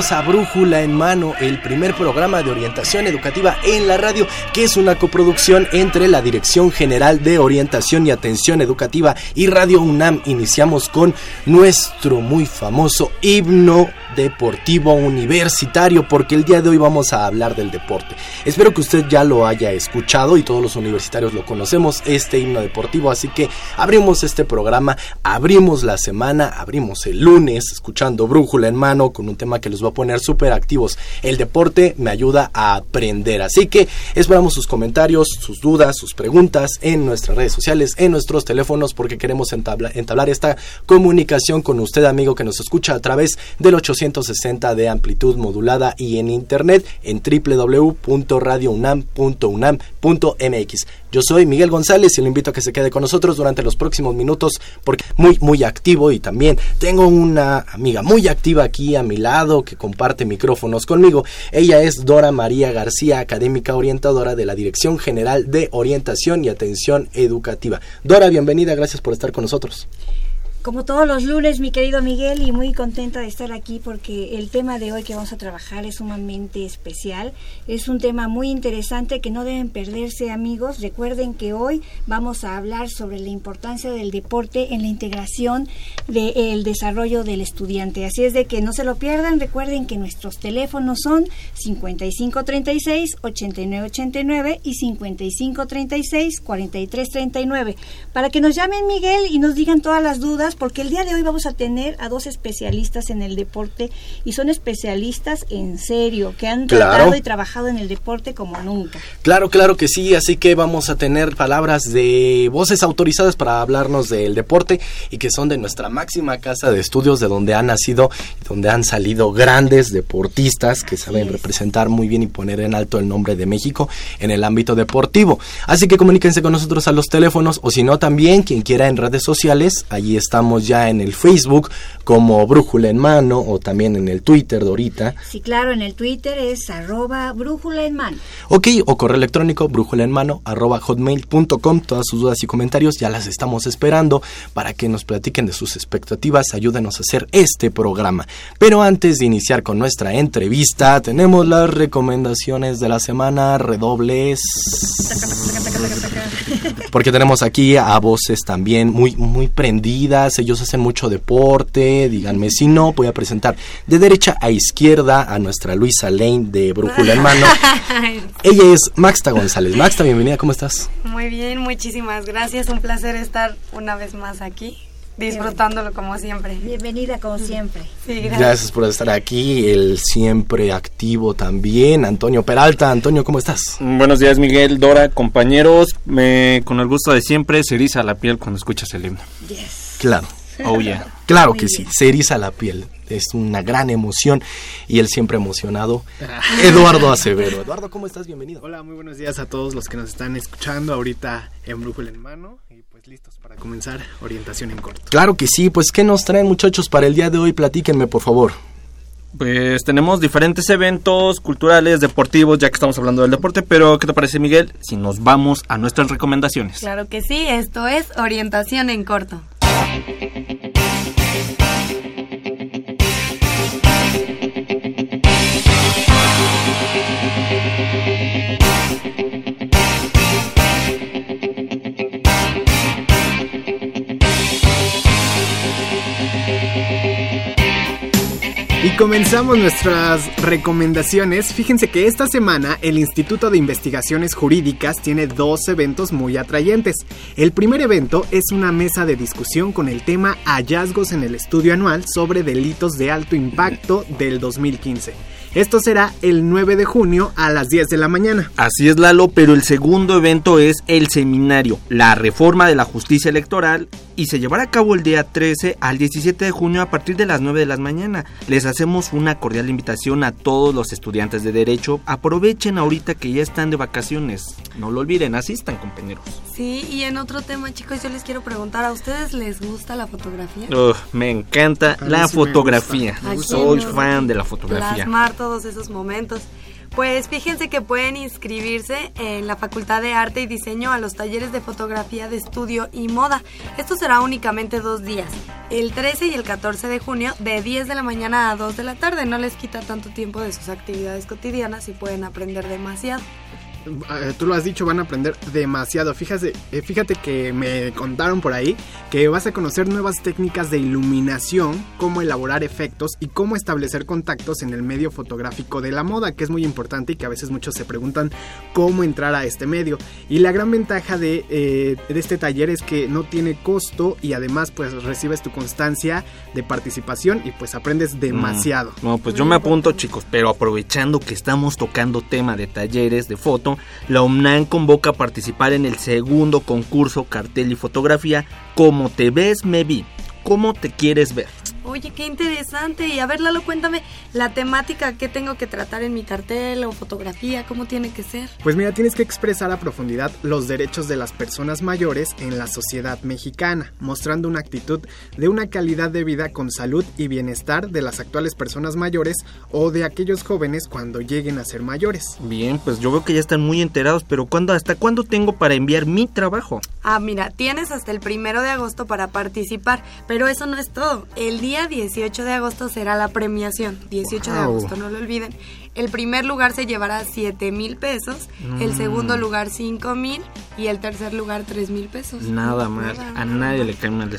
A Brújula en Mano, el primer programa de orientación educativa en la radio, que es una coproducción entre la Dirección General de Orientación y Atención Educativa y Radio UNAM. Iniciamos con nuestro muy famoso himno deportivo universitario, porque el día de hoy vamos a hablar del deporte. Espero que usted ya lo haya escuchado y todos los universitarios lo conocemos, este himno deportivo, así que abrimos este programa, abrimos la semana, abrimos el lunes, escuchando Brújula en Mano con un tema que los va a poner súper activos. El deporte me ayuda a aprender, así que esperamos sus comentarios, sus dudas, sus preguntas en nuestras redes sociales, en nuestros teléfonos, porque queremos entablar esta comunicación con usted, amigo, que nos escucha a través del 800 160 de amplitud modulada y en internet en www.radiounam.unam.mx. Yo soy Miguel González y le invito a que se quede con nosotros durante los próximos minutos porque muy muy activo y también tengo una amiga muy activa aquí a mi lado que comparte micrófonos conmigo. Ella es Dora María García, académica orientadora de la Dirección General de Orientación y Atención Educativa. Dora, bienvenida, gracias por estar con nosotros. Como todos los lunes, mi querido Miguel, y muy contenta de estar aquí porque el tema de hoy que vamos a trabajar es sumamente especial. Es un tema muy interesante que no deben perderse, amigos. Recuerden que hoy vamos a hablar sobre la importancia del deporte en la integración del desarrollo del estudiante. Así es de que no se lo pierdan. Recuerden que nuestros teléfonos son 5536-8989 y 5536-4339. Para que nos llamen, Miguel, y nos digan todas las dudas porque el día de hoy vamos a tener a dos especialistas en el deporte y son especialistas en serio, que han tratado y trabajado en el deporte como nunca. Claro, claro que sí, así que vamos a tener palabras de voces autorizadas para hablarnos del deporte y que son de nuestra máxima casa de estudios, de donde han nacido, donde han salido grandes deportistas que saben representar muy bien y poner en alto el nombre de México en el ámbito deportivo. Así que comuníquense con nosotros a los teléfonos o si no también quien quiera en redes sociales, allí está estamos ya en el Facebook como Brújula en Mano o también en el Twitter, Dorita. Sí, claro, en el Twitter es arroba Brújula en Mano. Ok, o correo electrónico brújula en mano arroba hotmail.com. Todas sus dudas y comentarios ya las estamos esperando para que nos platiquen de sus expectativas, ayúdenos a hacer este programa. Pero antes de iniciar con nuestra entrevista, tenemos las recomendaciones de la semana, redobles. Porque tenemos aquí a voces también muy, muy prendidas ellos hacen mucho deporte, díganme si no, voy a presentar de derecha a izquierda a nuestra Luisa Lane de Brújula en Mano. Ella es Maxta González. Maxta, bienvenida, ¿cómo estás? Muy bien, muchísimas gracias, un placer estar una vez más aquí disfrutándolo como siempre. Bienvenida como siempre. Sí, gracias. gracias. por estar aquí, el siempre activo también, Antonio Peralta. Antonio, ¿cómo estás? Buenos días, Miguel, Dora, compañeros. Me, con el gusto de siempre se eriza la piel cuando escuchas el himno. Yes. Claro. Oh, Claro que sí, se eriza la piel. Es una gran emoción y él siempre emocionado. Eduardo Acevedo. Eduardo, ¿cómo estás? Bienvenido. Hola, muy buenos días a todos los que nos están escuchando ahorita en Brújula en Mano y pues listos para comenzar orientación en corto. Claro que sí, pues ¿qué nos traen muchachos para el día de hoy? Platíquenme, por favor. Pues tenemos diferentes eventos culturales, deportivos, ya que estamos hablando del deporte, pero ¿qué te parece Miguel si nos vamos a nuestras recomendaciones? Claro que sí, esto es orientación en corto. Thank you. Y comenzamos nuestras recomendaciones. Fíjense que esta semana el Instituto de Investigaciones Jurídicas tiene dos eventos muy atrayentes. El primer evento es una mesa de discusión con el tema Hallazgos en el estudio anual sobre delitos de alto impacto del 2015. Esto será el 9 de junio a las 10 de la mañana. Así es Lalo, pero el segundo evento es el seminario, la reforma de la justicia electoral y se llevará a cabo el día 13 al 17 de junio a partir de las 9 de la mañana. Les hacemos una cordial invitación a todos los estudiantes de derecho. Aprovechen ahorita que ya están de vacaciones. No lo olviden, asistan compañeros. Sí, y en otro tema chicos, yo les quiero preguntar, ¿a ustedes les gusta la fotografía? Me encanta la sí me fotografía. gusta. ¿A quién Soy no? fan de la fotografía. plasmar todos esos momentos. Pues fíjense que pueden inscribirse en la Facultad de Arte y Diseño a los talleres de fotografía de estudio y moda. Esto será únicamente dos días, el 13 y el 14 de junio, de 10 de la mañana a 2 de la tarde. No les quita tanto tiempo de sus actividades cotidianas y pueden aprender demasiado. Eh, Tú lo has dicho, van a aprender demasiado. Fíjate, eh, fíjate que me contaron por ahí que vas a conocer nuevas técnicas de iluminación, cómo elaborar efectos y cómo establecer contactos en el medio fotográfico de la moda, que es muy importante y que a veces muchos se preguntan cómo entrar a este medio. Y la gran ventaja de, eh, de este taller es que no tiene costo y además pues recibes tu constancia de participación y pues aprendes demasiado. No, pues yo me apunto, chicos, pero aprovechando que estamos tocando tema de talleres de foto, la UNAM convoca a participar en el segundo concurso cartel y fotografía Como te ves, me vi. ¿Cómo te quieres ver? Oye, qué interesante. Y a ver, Lalo, cuéntame la temática que tengo que tratar en mi cartel o fotografía, cómo tiene que ser. Pues mira, tienes que expresar a profundidad los derechos de las personas mayores en la sociedad mexicana, mostrando una actitud de una calidad de vida con salud y bienestar de las actuales personas mayores o de aquellos jóvenes cuando lleguen a ser mayores. Bien, pues yo veo que ya están muy enterados, pero ¿cuándo, ¿hasta cuándo tengo para enviar mi trabajo? Ah, mira, tienes hasta el primero de agosto para participar, pero eso no es todo. El día 18 de agosto será la premiación. 18 de agosto, no lo olviden. El primer lugar se llevará 7 mil pesos, el segundo lugar 5 mil y el tercer lugar 3 mil pesos. Nada mal, Nada, a nada nadie le cae mal de.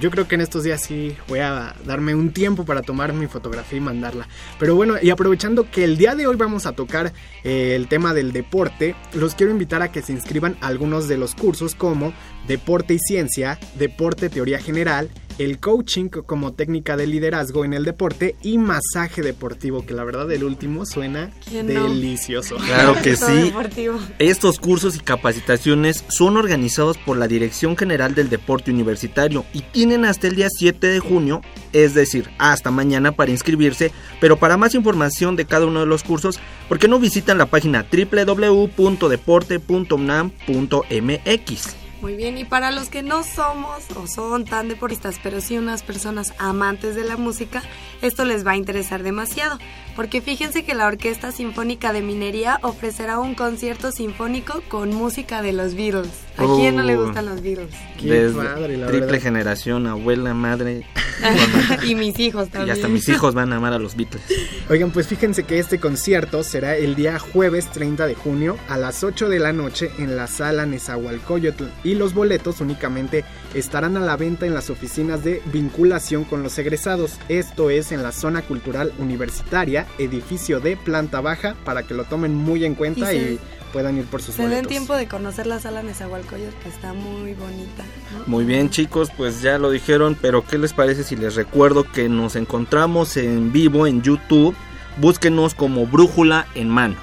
Yo creo que en estos días sí voy a darme un tiempo para tomar mi fotografía y mandarla. Pero bueno, y aprovechando que el día de hoy vamos a tocar eh, el tema del deporte, los quiero invitar a que se inscriban a algunos de los cursos como Deporte y Ciencia, Deporte Teoría General, el coaching como técnica de liderazgo en el deporte y masaje deportivo, que la verdad el último suena delicioso. Claro que sí. deportivo. Estos cursos y capacitaciones son organizados por la Dirección General del Deporte Universitario y tienen hasta el día 7 de junio, es decir, hasta mañana para inscribirse, pero para más información de cada uno de los cursos, ¿por qué no visitan la página www.deporte.unam.mx? Muy bien, y para los que no somos o son tan deportistas, pero sí unas personas amantes de la música, esto les va a interesar demasiado, porque fíjense que la Orquesta Sinfónica de Minería ofrecerá un concierto sinfónico con música de los Beatles. ¿A quién no le Oh. gustan los Beatles? Qué Desde padre, la triple verdad. generación, abuela, madre, y mis hijos y también. hasta mis hijos van a amar a los Beatles. Oigan, pues fíjense que este concierto será el día jueves 30 de junio a las 8 de la noche en la sala Nezahualcóyotl y los boletos únicamente estarán a la venta en las oficinas de vinculación con los egresados. Esto es en la zona cultural universitaria, edificio de planta baja, para que lo tomen muy en cuenta Y y, se- puedan ir por sus Se den boletos. tiempo de conocer la sala Nezahualcóyotl, que está muy bonita. ¿no? Muy bien chicos, pues ya lo dijeron, pero ¿qué les parece si les recuerdo que nos encontramos en vivo en YouTube? Búsquenos como Brújula en Mano.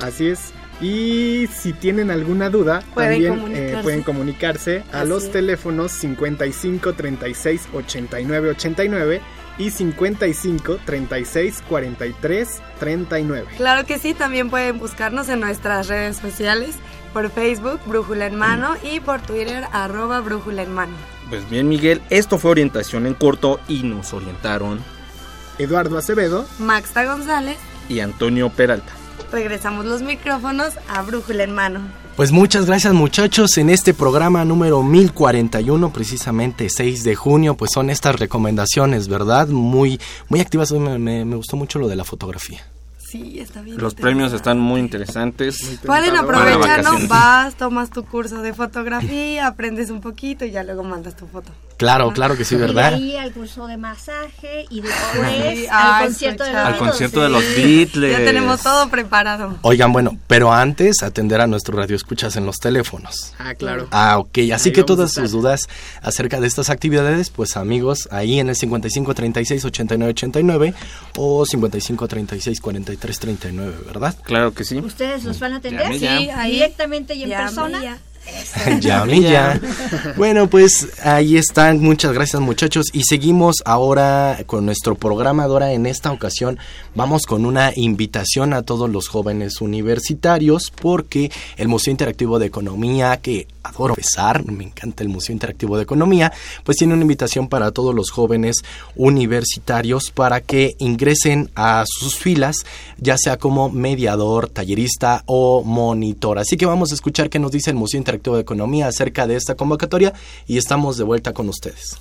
Así es. Y si tienen alguna duda, Pueden también comunicarse. eh, pueden comunicarse a Así los es. teléfonos 55 36 89 89 y 55 36 43 39. Claro que sí, también pueden buscarnos en nuestras redes sociales, por Facebook, Brújula en Mano, y por Twitter, arroba Brújula en Mano. Pues bien Miguel, esto fue orientación en corto y nos orientaron. Eduardo Acevedo, Maxta González. Y Antonio Peralta. Regresamos los micrófonos a Brújula en mano. Pues muchas gracias muchachos en este programa número 1041, precisamente 6 de junio, pues son estas recomendaciones, ¿verdad? Muy, muy activas, me, me, me gustó mucho lo de la fotografía. Sí, está bien. Los premios están muy interesantes. Pueden Para aprovechar, ¿no? vacaciones. Vas, tomas tu curso de fotografía, aprendes un poquito y ya luego mandas tu foto. Claro, claro que sí, Y de ¿verdad? ahí al curso de masaje y después Sí, al ay, concierto de los. Al Beatles. concierto de los Sí. Beatles. Ya tenemos todo preparado. Oigan, bueno, pero antes atender a nuestro radio escuchas en los teléfonos. ah, claro. Ah, ok. Así Ahí que todas sus dudas acerca de estas actividades, pues amigos, ahí en el 55 36 89 89 o 55 36 43 39, ¿verdad? Claro que sí. ¿Ustedes los van a atender? Sí, ahí. Directamente y en Llame persona. ya. Llame ya. Bueno, pues ahí están. Muchas gracias, muchachos. Y seguimos ahora con nuestro programa. Ahora, en esta ocasión, vamos con una invitación a todos los jóvenes universitarios, porque el Museo Interactivo de Economía, que adoro pesar, me encanta el Museo Interactivo de Economía, pues tiene una invitación para todos los jóvenes universitarios para que ingresen a sus filas, ya sea como mediador, tallerista o monitor. Así que vamos a escuchar qué nos dice el Museo Interactivo de Economía acerca de esta convocatoria y estamos de vuelta con ustedes.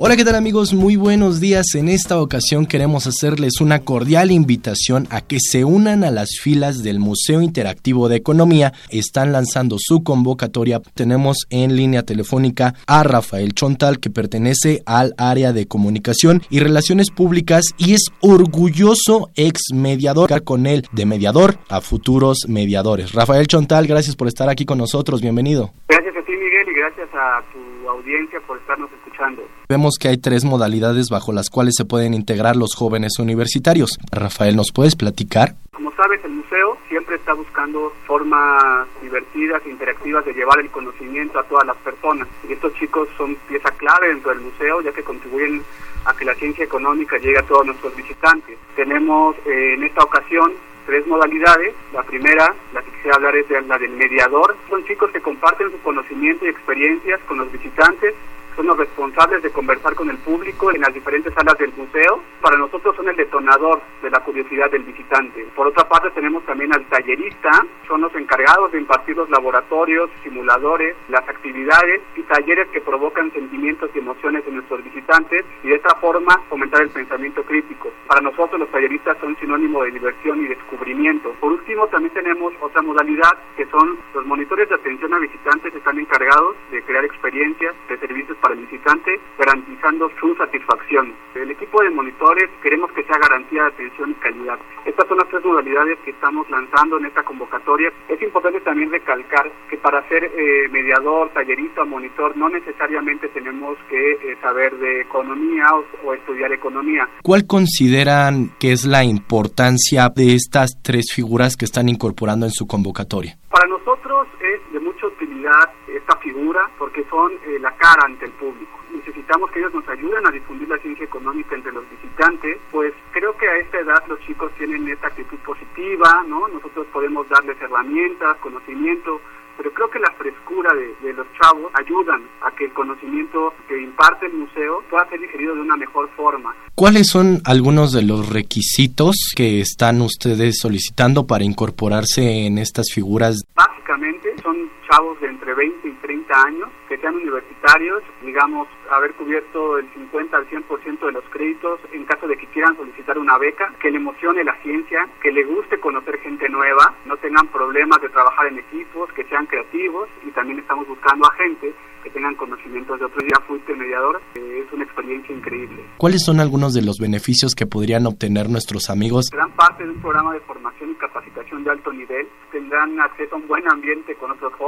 Hola, ¿qué tal amigos? Muy buenos días. En esta ocasión queremos hacerles una cordial invitación a que se unan a las filas del Museo Interactivo de Economía. Están lanzando su convocatoria. Tenemos en línea telefónica a Rafael Chontal, que pertenece al área de comunicación y relaciones públicas y es orgulloso ex mediador con él de mediador a futuros mediadores. Rafael Chontal, gracias por estar aquí con nosotros. Bienvenido. Gracias a ti, Miguel, y gracias a tu audiencia por estarnos escuchando. Vemos que hay tres modalidades bajo las cuales se pueden integrar los jóvenes universitarios. Rafael, ¿nos puedes platicar? Como sabes, el museo siempre está buscando formas divertidas e interactivas de llevar el conocimiento a todas las personas. Y estos chicos son pieza clave dentro del museo, ya que contribuyen a que la ciencia económica llegue a todos nuestros visitantes. Tenemos eh, en esta ocasión tres modalidades. La primera, la que quisiera hablar es de la del mediador. Son chicos que comparten su conocimiento y experiencias con los visitantes son los responsables de conversar con el público en las diferentes salas del museo. Para nosotros son el detonador de la curiosidad del visitante. Por otra parte tenemos también al tallerista, son los encargados de impartir los laboratorios, simuladores, las actividades y talleres que provocan sentimientos y emociones en nuestros visitantes y de esta forma fomentar el pensamiento crítico. Para nosotros los talleristas son sinónimo de diversión y descubrimiento. Por último también tenemos otra modalidad que son los monitores de atención a visitantes están encargados de crear experiencias de servicios para el visitante, garantizando su satisfacción. El equipo de monitores queremos que sea garantía de atención y calidad. Estas son las tres modalidades que estamos lanzando en esta convocatoria. Es importante también recalcar que para ser eh, mediador, tallerista monitor no necesariamente tenemos que eh, saber de economía o, o estudiar economía. ¿Cuál consideran que es la importancia de estas tres figuras que están incorporando en su convocatoria? Para nosotros es de mucha utilidad esta figura porque son eh, la cara ante el público. Necesitamos que ellos nos ayuden a difundir la ciencia económica entre los visitantes, pues creo que a esta edad los chicos tienen esta actitud positiva, ¿no? Nosotros podemos darles herramientas, conocimiento, pero creo que la frescura de, de, los chavos ayudan a que el conocimiento que imparte el museo pueda ser digerido de una mejor forma. ¿Cuáles son algunos de los requisitos que están ustedes solicitando para incorporarse en estas figuras? Básicamente son chavos de entre 20 y 30 años que sean universitarios, digamos, haber cubierto el 50 al 100% de los créditos en caso de que quieran solicitar una beca, que le emocione la ciencia, que le guste conocer gente nueva, no tengan problemas de trabajar en equipos, que sean creativos y también estamos buscando a gente que tengan conocimientos de otros. Ya fuiste mediador, eh, es una experiencia increíble. ¿Cuáles son algunos de los beneficios que podrían obtener nuestros amigos? Serán parte de un programa de formación y capacitación de alto nivel, tendrán acceso a un buen ambiente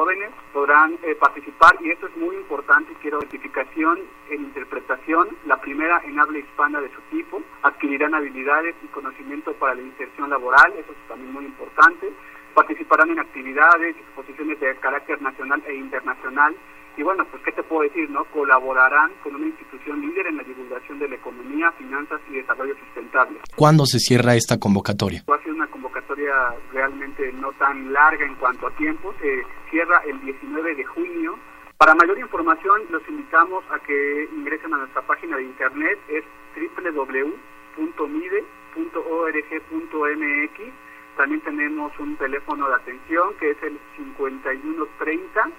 jóvenes, podrán eh, participar y esto es muy importante, quiero certificación en interpretación, la primera en habla hispana de su tipo, adquirirán habilidades y conocimiento para la inserción laboral, eso es también muy importante, participarán en actividades, exposiciones de carácter nacional e internacional, y bueno, pues qué te puedo decir, ¿no? Colaborarán con una institución líder en la divulgación de la economía, finanzas y desarrollo sustentable. ¿Cuándo se cierra esta convocatoria? Va a ser una convocatoria realmente no tan larga en cuanto a tiempo, se cierra el 19 de junio Para mayor información los invitamos a que ingresen a nuestra página de internet, es www.mide.org.mx. También tenemos un teléfono de atención que es el 5130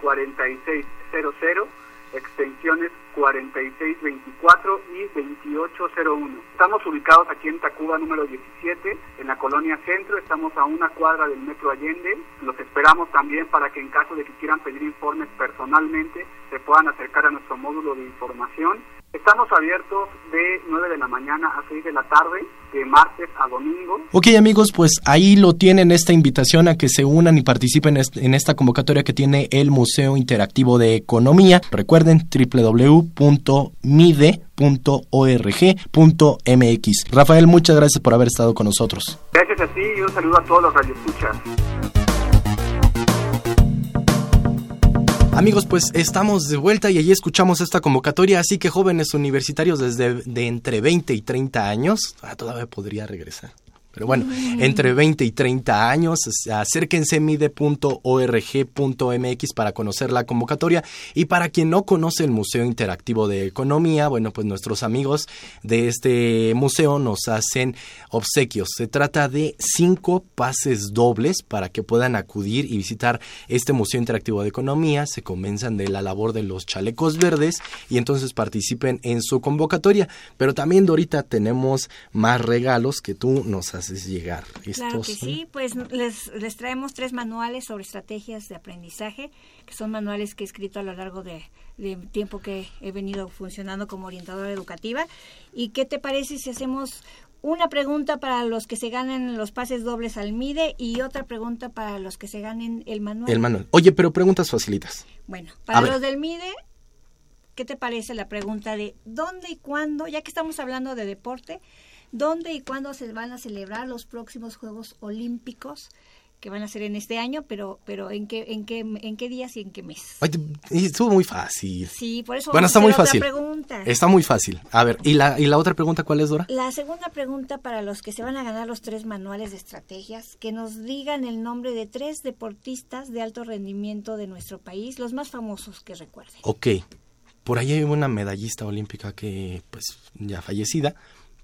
4600 extensiones 4624 y 2801. Estamos ubicados aquí en Tacuba número 17, en la colonia Centro, estamos a una cuadra del Metro Allende. Los esperamos también para que en caso de que quieran pedir informes personalmente, se puedan acercar a nuestro módulo de información Estamos abiertos de 9 de la mañana a 6 de la tarde, de martes a domingo. Ok amigos, pues ahí lo tienen esta invitación a que se unan y participen en esta convocatoria que tiene el Museo Interactivo de Economía. Recuerden www.mide.org.mx. Rafael, muchas gracias por haber estado con nosotros. Gracias a ti y un saludo a todos los radioescuchas. Amigos, pues estamos de vuelta y allí escuchamos esta convocatoria, así que jóvenes universitarios desde de entre 20 y 30 años, ah, todavía podría regresar. Pero bueno, entre 20 y 30 años, acérquense mide.org.mx para conocer la convocatoria. Y para quien no conoce el Museo Interactivo de Economía, bueno, pues nuestros amigos de este museo nos hacen obsequios. Se trata de cinco pases dobles para que puedan acudir y visitar este Museo Interactivo de Economía. Se convenzan de la labor de los chalecos verdes y entonces participen en su convocatoria. Pero también, Dorita, tenemos más regalos que tú nos haces llegar. claro que sí, pues les, les traemos tres manuales sobre estrategias de aprendizaje, que son manuales que he escrito a lo largo de, tiempo que he venido funcionando como orientadora educativa. ¿Y qué te parece si hacemos una pregunta para los que se ganen los pases dobles al MIDE y otra pregunta para los que se ganen el manual. El manual. Oye, pero preguntas facilitas. Bueno, para los del MIDE, ¿qué te parece la pregunta de dónde y cuándo, ya que estamos hablando de deporte, dónde y cuándo se van a celebrar los próximos Juegos Olímpicos que van a ser en este año, pero pero en qué en qué en qué días y en qué mes. estuvo muy fácil. Sí, por eso bueno, está muy fácil. Está muy fácil. A ver, ¿y la, ¿y la otra pregunta cuál es, Dora? La segunda pregunta para los que se van a ganar los tres manuales de estrategias, que nos digan el nombre de tres deportistas de alto rendimiento de nuestro país, los más famosos que recuerden. Ok. Por ahí hay una medallista olímpica que, pues, ya fallecida,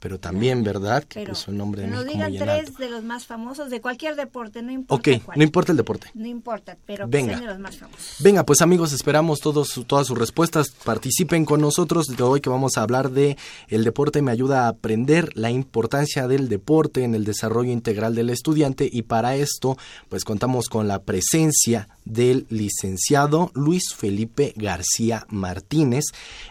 pero también, ¿verdad? Que puso el nombre de México digan tres de los más famosos de cualquier deporte, no importa. Ok, no importa el deporte. No importa, pero Venga. de los más famosos. Venga, pues amigos, esperamos todos todas sus respuestas. Participen con nosotros de hoy que vamos a hablar de el deporte me ayuda a aprender la importancia del deporte en el desarrollo integral del estudiante y para esto, pues contamos con la presencia del licenciado Luis Felipe García Martínez.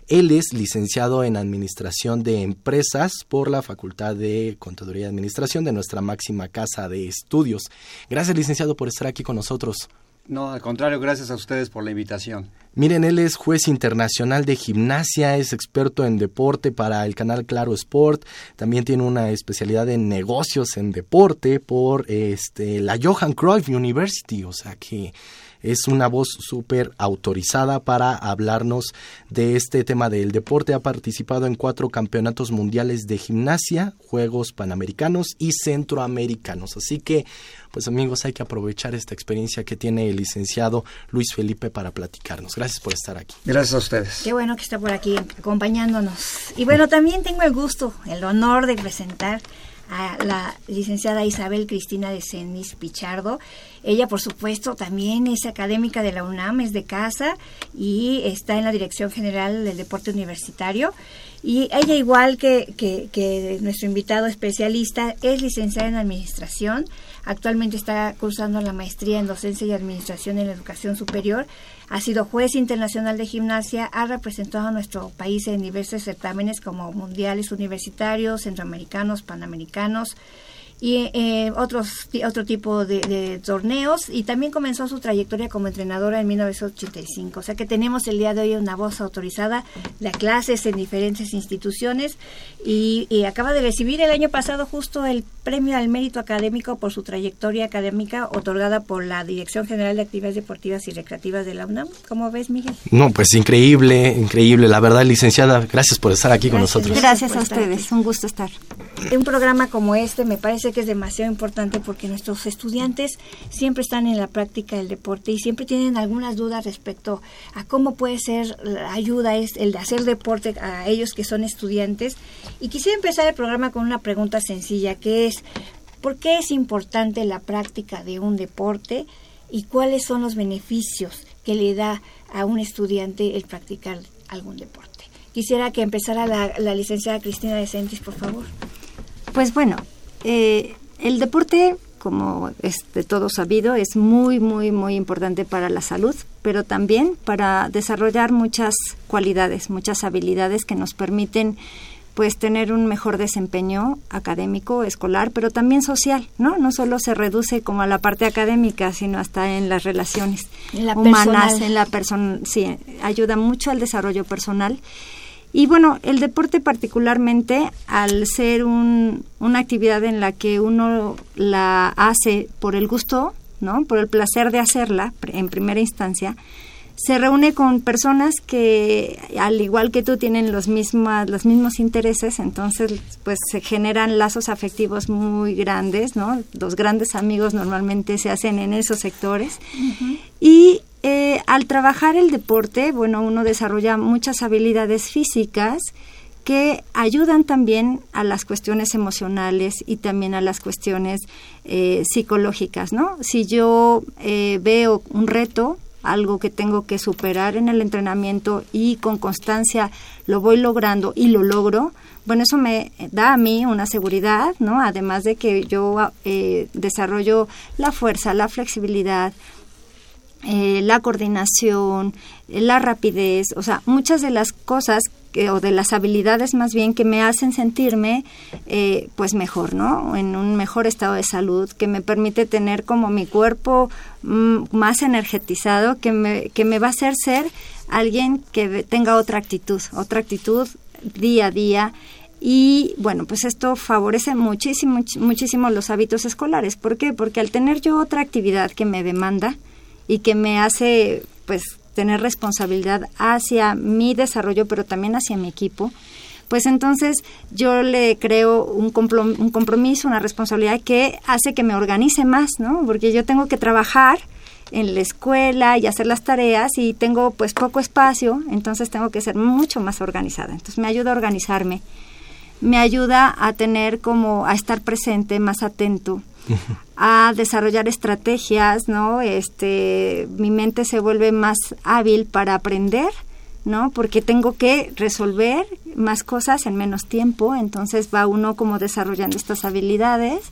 Él es licenciado en Administración de Empresas por la Facultad de Contaduría y Administración de nuestra máxima casa de estudios. Gracias, licenciado, por estar aquí con nosotros. No, al contrario, gracias a ustedes por la invitación. Miren, él es juez internacional de gimnasia, es experto en deporte para el canal Claro Sport, también tiene una especialidad en negocios en deporte por este, la Johan Cruyff University, o sea que es una voz súper autorizada para hablarnos de este tema del deporte. Ha participado en cuatro campeonatos mundiales de gimnasia, Juegos Panamericanos y Centroamericanos. Así que, pues amigos, hay que aprovechar esta experiencia que tiene el licenciado Luis Felipe para platicarnos. Gracias por estar aquí. Gracias a ustedes. Qué bueno que está por aquí acompañándonos. Y bueno, también tengo el gusto, el honor de presentar a la licenciada Isabel Cristina de Cenis Pichardo. Ella, por supuesto, también es académica de la UNAM, es de casa y está en la Dirección General del Deporte Universitario. Y ella, igual que, que, que nuestro invitado especialista, es licenciada en Administración. Actualmente está cursando la maestría en Docencia y Administración en la Educación Superior ha sido juez internacional de gimnasia, ha representado a nuestro país en diversos certámenes como mundiales universitarios, centroamericanos, panamericanos, y eh, otros otro tipo de, torneos y también comenzó su trayectoria como entrenadora en 1985. O sea que tenemos el día de hoy una voz autorizada de clases en diferentes instituciones y, acaba de recibir el año pasado justo el premio al mérito académico por su trayectoria académica otorgada por la Dirección General de Actividades Deportivas y Recreativas de la UNAM. ¿Cómo ves, Miguel? No, pues increíble, increíble. La verdad, licenciada, gracias por estar aquí con nosotros. Gracias a ustedes, un gusto estar. Un programa como este me parece que es demasiado importante porque nuestros estudiantes siempre están en la práctica del deporte y siempre tienen algunas dudas respecto a cómo puede ser la ayuda es el de hacer deporte a ellos que son estudiantes. Y quisiera empezar el programa con una pregunta sencilla que es ¿por qué es importante la práctica de un deporte y cuáles son los beneficios que le da a un estudiante el practicar algún deporte? Quisiera que empezara la, la licenciada Cristina de por favor. Pues bueno, eh, el deporte, como es de todo sabido, es muy, muy, muy importante para la salud, pero también para desarrollar muchas cualidades, muchas habilidades que nos permiten pues tener un mejor desempeño académico, escolar, pero también social, ¿no? No solo se reduce como a la parte académica, sino hasta en las relaciones humanas, en la persona, sí, ayuda mucho al desarrollo personal y bueno, el deporte particularmente, al ser un, una actividad en la que uno la hace por el gusto, ¿no? por el placer de hacerla en primera instancia, se reúne con personas que al igual que tú tienen los mismos los mismos intereses entonces pues se generan lazos afectivos muy grandes no los grandes amigos normalmente se hacen en esos sectores. Y eh, al trabajar el deporte, bueno, uno desarrolla muchas habilidades físicas que ayudan también a las cuestiones emocionales y también a las cuestiones eh, psicológicas, ¿no? Si yo eh, veo un reto, algo que tengo que superar en el entrenamiento y con constancia lo voy logrando y lo logro, bueno, eso me da a mí una seguridad, ¿no? Además de que yo desarrollo la fuerza, la flexibilidad, eh, la coordinación, la rapidez, o sea, muchas de las cosas o de las habilidades más bien que me hacen sentirme eh, pues mejor, ¿no? En un mejor estado de salud, que me permite tener como mi cuerpo mm, más energetizado, que me, que me va a hacer ser alguien que tenga otra actitud, otra actitud día a día y bueno, pues esto favorece muchísimo, muchísimo los hábitos escolares. ¿Por qué? Porque al tener yo otra actividad que me demanda, y que me hace pues tener responsabilidad hacia mi desarrollo, pero también hacia mi equipo, pues entonces yo le creo un, un compromiso, una responsabilidad que hace que me organice más, ¿no? Porque yo tengo que trabajar en la escuela y hacer las tareas y tengo pues poco espacio, entonces tengo que ser mucho más organizada. Entonces me ayuda a organizarme, me ayuda a tener como a estar presente, más atento, a desarrollar estrategias, ¿no? Este, mi mente se vuelve más hábil para aprender, ¿no? Porque tengo que resolver más cosas en menos tiempo, entonces va uno como desarrollando estas habilidades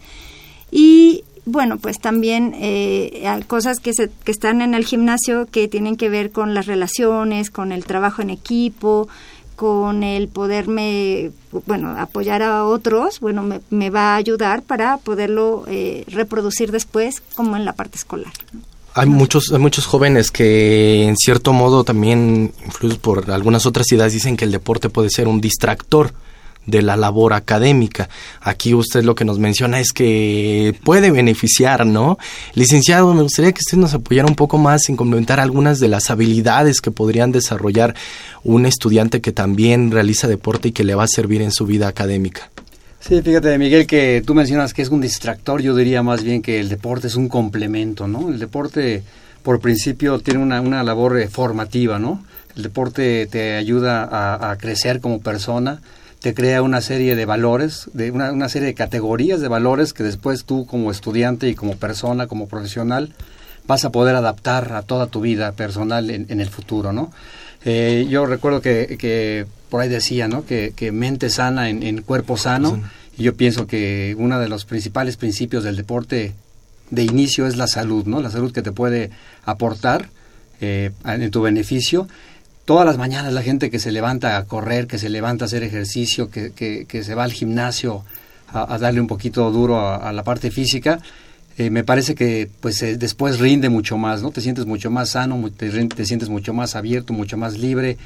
y bueno, pues también eh, hay cosas que, se, que están en el gimnasio que tienen que ver con las relaciones, con el trabajo en equipo, con el poderme, bueno, apoyar a otros, bueno, me, va a ayudar para poderlo eh, reproducir después como en la parte escolar. Hay muchos, hay muchos jóvenes que en cierto modo también, influidos por algunas otras ideas, dicen que el deporte puede ser un distractor de la labor académica. Aquí usted lo que nos menciona es que puede beneficiar, ¿no? Licenciado, me gustaría que usted nos apoyara un poco más en complementar algunas de las habilidades que podrían desarrollar un estudiante que también realiza deporte y que le va a servir en su vida académica. Sí, fíjate, Miguel, que tú mencionas que es un distractor, yo diría más bien que el deporte es un complemento, ¿no? El deporte, por principio, tiene una, una labor eh, formativa, ¿no? El deporte te ayuda a, a crecer como persona, te crea una serie de valores, de una, una, serie de categorías de valores que después tú como estudiante y como persona, como profesional, vas a poder adaptar a toda tu vida personal en, el futuro, ¿no? Eh, yo recuerdo que, que, por ahí decía, ¿no? Que, que mente sana en, cuerpo sano, y yo pienso que uno de los principales principios del deporte de inicio es la salud, ¿no? La salud que te puede aportar eh, en tu beneficio todas las mañanas la gente que se levanta a correr, que se levanta a hacer ejercicio, que, que, se va al gimnasio a, darle un poquito duro a, la parte física, eh, me parece que pues eh, después rinde mucho más, ¿no? Te sientes mucho más sano, te, te sientes mucho más abierto, mucho más libre.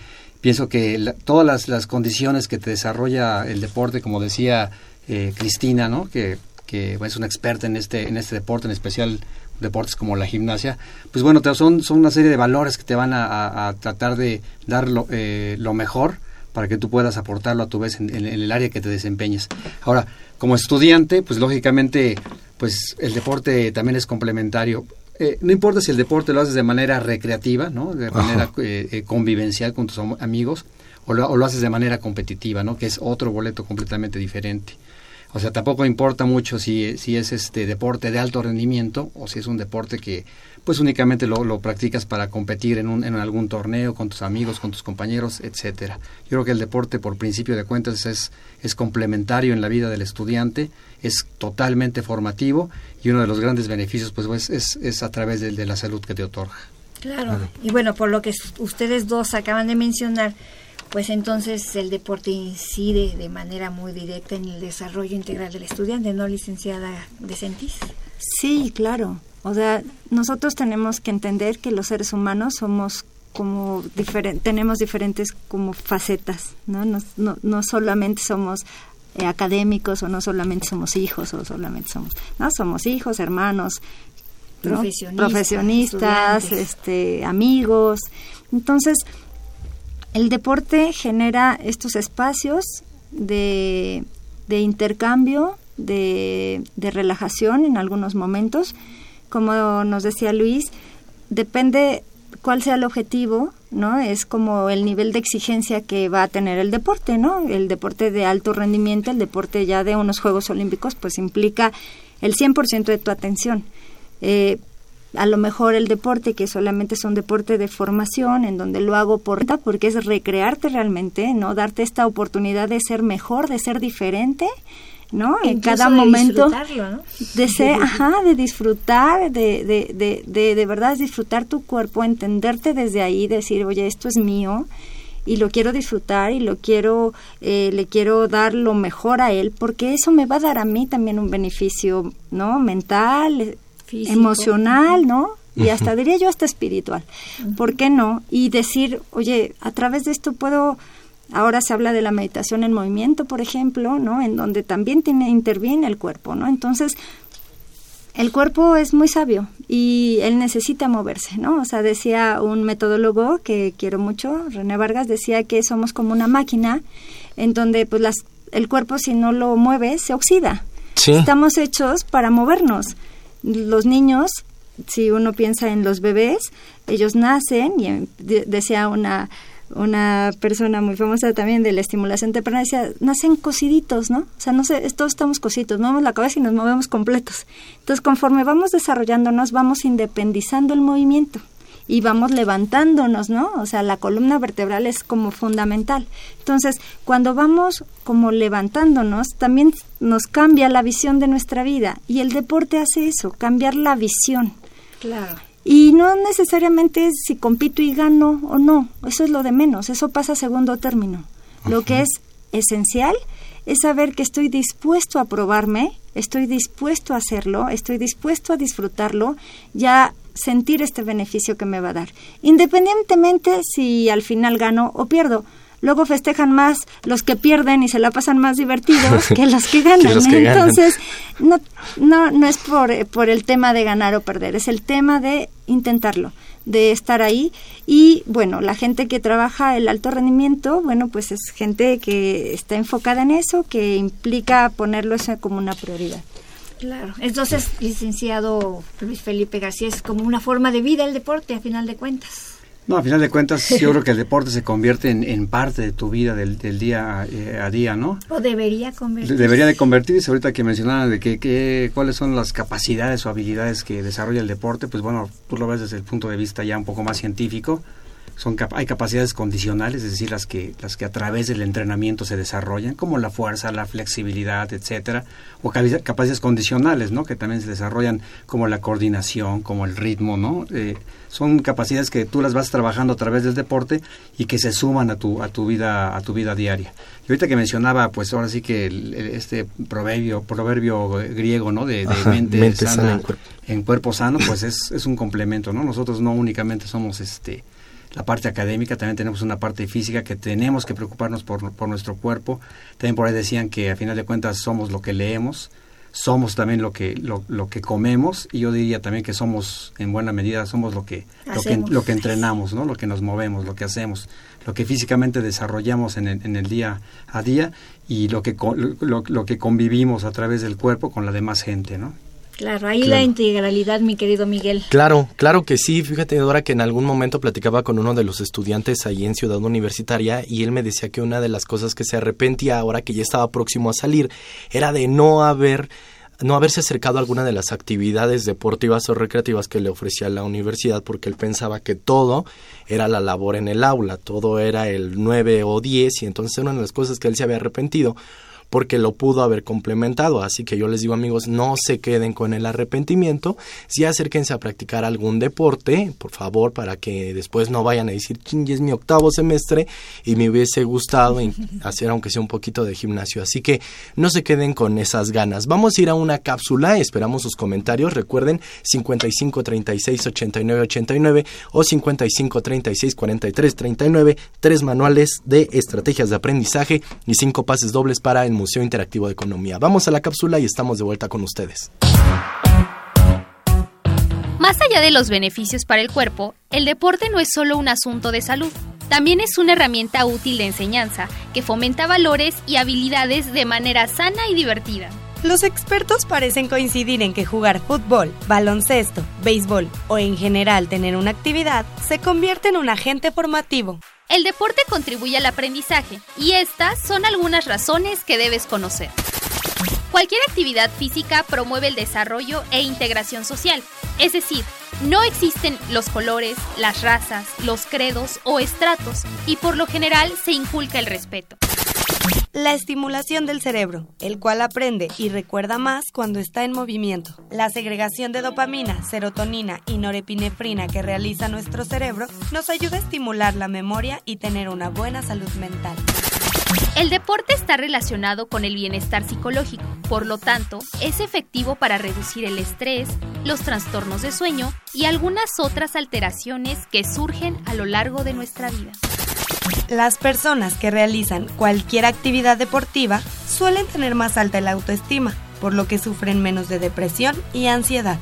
Pienso que todas las, las, condiciones que te desarrolla el deporte, como decía eh, Cristina, ¿no? Que, que es una experta en este, en este deporte, en especial deportes como la gimnasia, pues bueno, son, son una serie de valores que te van a, tratar de dar lo, eh, lo, mejor para que tú puedas aportarlo a tu vez en, en el área que te desempeñes. Ahora, como estudiante, pues lógicamente, pues el deporte también es complementario. Eh, no importa si el deporte lo haces de manera recreativa, ¿no? De manera eh, eh, convivencial con tus am- amigos, o lo, o lo haces de manera competitiva, ¿no? Que es otro boleto completamente diferente. O sea, tampoco importa mucho si, si es este deporte de alto rendimiento o si es un deporte que pues únicamente lo, lo practicas para competir en, un, en algún torneo con tus amigos, con tus compañeros, etcétera. Yo creo que el deporte por principio de cuentas es, es complementario en la vida del estudiante, es totalmente formativo y uno de los grandes beneficios pues, pues, es, es a través de, de la salud que te otorga. Claro. Y bueno, por lo que ustedes dos acaban de mencionar, pues entonces el deporte incide de manera muy directa en el desarrollo integral del estudiante, ¿no, licenciada de Sentis? Sí, claro. O sea, nosotros tenemos que entender que los seres humanos somos como tenemos diferentes como facetas, ¿no? No, no, no solamente somos eh, académicos o no solamente somos hijos o solamente somos, no, somos hijos, hermanos, ¿no? Profesionistas, profesionistas, este, amigos. Entonces, el deporte genera estos espacios de, de intercambio, de, de relajación en algunos momentos. Como nos decía Luis, depende cuál sea el objetivo, ¿no? Es como el nivel de exigencia que va a tener el deporte, ¿no? El deporte de alto rendimiento, el deporte ya de unos Juegos Olímpicos, pues implica el 100% de tu atención. Eh, a lo mejor el deporte que solamente es un deporte de formación en donde lo hago por porque es recrearte realmente, no darte esta oportunidad de ser mejor, de ser diferente, ¿no? En cada de momento ¿no? de ser, ajá, de disfrutar, de, de, de, de, de verdad disfrutar tu cuerpo, entenderte desde ahí, decir, oye, esto es mío y lo quiero disfrutar y lo quiero, eh, le quiero dar lo mejor a él, porque eso me va a dar a mí también un beneficio, ¿no? Mental, eh, Físico. emocional, ¿no? Y hasta diría yo hasta espiritual. ¿Por qué no? Y decir, oye, a través de esto puedo Ahora se habla de la meditación en movimiento, por ejemplo, ¿no? En donde también tiene, interviene el cuerpo, ¿no? Entonces, el cuerpo es muy sabio y él necesita moverse, ¿no? O sea, decía un metodólogo que quiero mucho, René Vargas, decía que somos como una máquina en donde pues las, el cuerpo si no lo mueve se oxida. Sí. Estamos hechos para movernos. Los niños, si uno piensa en los bebés, ellos nacen y de- decía una una persona muy famosa también de la estimulación temprana decía, nacen cosiditos, ¿no? O sea, no sé, todos estamos cositos, movemos la cabeza y nos movemos completos. Entonces, conforme vamos desarrollándonos, vamos independizando el movimiento y vamos levantándonos, ¿no? O sea, la columna vertebral es como fundamental. Entonces, cuando vamos como levantándonos, también nos cambia la visión de nuestra vida y el deporte hace eso, cambiar la visión. Claro. Y no necesariamente es si compito y gano o no, eso es lo de menos, eso pasa a segundo término. Lo que es esencial es saber que estoy dispuesto a probarme, estoy dispuesto a hacerlo, estoy dispuesto a disfrutarlo, ya sentir este beneficio que me va a dar. Independientemente si al final gano o pierdo. Luego festejan más los que pierden y se la pasan más divertidos que los que ganan. Que los que ganan. Entonces, no, no, no es por, eh, por el tema de ganar o perder, es el tema de intentarlo, de estar ahí. Y bueno, la gente que trabaja el alto rendimiento, bueno, pues es gente que está enfocada en eso, que implica ponerlo eso como una prioridad. Claro. Entonces, licenciado Luis Felipe García, es como una forma de vida el deporte, a final de cuentas. No, a final de cuentas, yo creo que el deporte se convierte en, en parte de tu vida del, del día eh, a día, ¿no? O debería convertirse. Debería de convertirse, ahorita que mencionaban de que, que- cuáles son las capacidades o habilidades que desarrolla el deporte, pues bueno, tú lo ves desde el punto de vista ya un poco más científico. Son hay capacidades condicionales, es decir, las que las que a través del entrenamiento se desarrollan, como la fuerza, la flexibilidad, etcétera, o capaci- capacidades condicionales, ¿no? Que también se desarrollan como la coordinación, como el ritmo, ¿no? Eh, son capacidades que tú las vas trabajando a través del deporte y que se suman a tu a tu vida a tu vida diaria. Y ahorita que mencionaba, pues ahora sí que el- el- este proverbio proverbio griego, ¿no? De, de Ajá, mente, mente sana, sana en cuerpo. en cuerpo sano, pues es, es un complemento, ¿no? Nosotros no únicamente somos este la parte académica, también tenemos una parte física que tenemos que preocuparnos por, por nuestro cuerpo. También por ahí decían que a final de cuentas somos lo que leemos, somos también lo que lo, lo, que comemos y yo diría también que somos en buena medida somos lo que lo que, lo que entrenamos no lo que nos movemos lo que hacemos lo que físicamente desarrollamos en el, en el día a día y lo que lo, lo, que convivimos a través del cuerpo con la demás gente no Claro, ahí la integralidad, mi querido Miguel. Claro, claro que sí. Fíjate, Dora, que en algún momento platicaba con uno de los estudiantes ahí en Ciudad Universitaria y él me decía que una de las cosas que se arrepentía ahora que ya estaba próximo a salir era de no haber no haberse acercado a alguna de las actividades deportivas o recreativas que le ofrecía la universidad porque él pensaba que todo era la labor en el aula, todo era el 9 o 10 y entonces una de las cosas que él se había arrepentido porque lo pudo haber complementado. Así que yo les digo amigos, no se queden con el arrepentimiento, si acérquense a practicar algún deporte, por favor, para que después no vayan a decir, ching, es mi octavo semestre y me hubiese gustado hacer aunque sea un poquito de gimnasio. Así que no se queden con esas ganas. Vamos a ir a una cápsula, esperamos sus comentarios. Recuerden 55 36 89 89 o 55 36 43 39, tres manuales de estrategias de aprendizaje y cinco pases dobles para el Museo Interactivo de Economía. Vamos a la cápsula y estamos de vuelta con ustedes. Más allá de los beneficios para el cuerpo, el deporte no es solo un asunto de salud. También es una herramienta útil de enseñanza que fomenta valores y habilidades de manera sana y divertida. Los expertos parecen coincidir en que jugar fútbol, baloncesto, béisbol o en general tener una actividad se convierte en un agente formativo. El deporte contribuye al aprendizaje y estas son algunas razones que debes conocer. Cualquier actividad física promueve el desarrollo e integración social, es decir, no existen los colores, las razas, los credos o estratos y por lo general se inculca el respeto. La estimulación del cerebro, el cual aprende y recuerda más cuando está en movimiento. La segregación de dopamina, serotonina y norepinefrina que realiza nuestro cerebro nos ayuda a estimular la memoria y tener una buena salud mental. El deporte está relacionado con el bienestar psicológico, por lo tanto, es efectivo para reducir el estrés, los trastornos de sueño y algunas otras alteraciones que surgen a lo largo de nuestra vida. Las personas que realizan cualquier actividad deportiva suelen tener más alta la autoestima, por lo que sufren menos de depresión y ansiedad.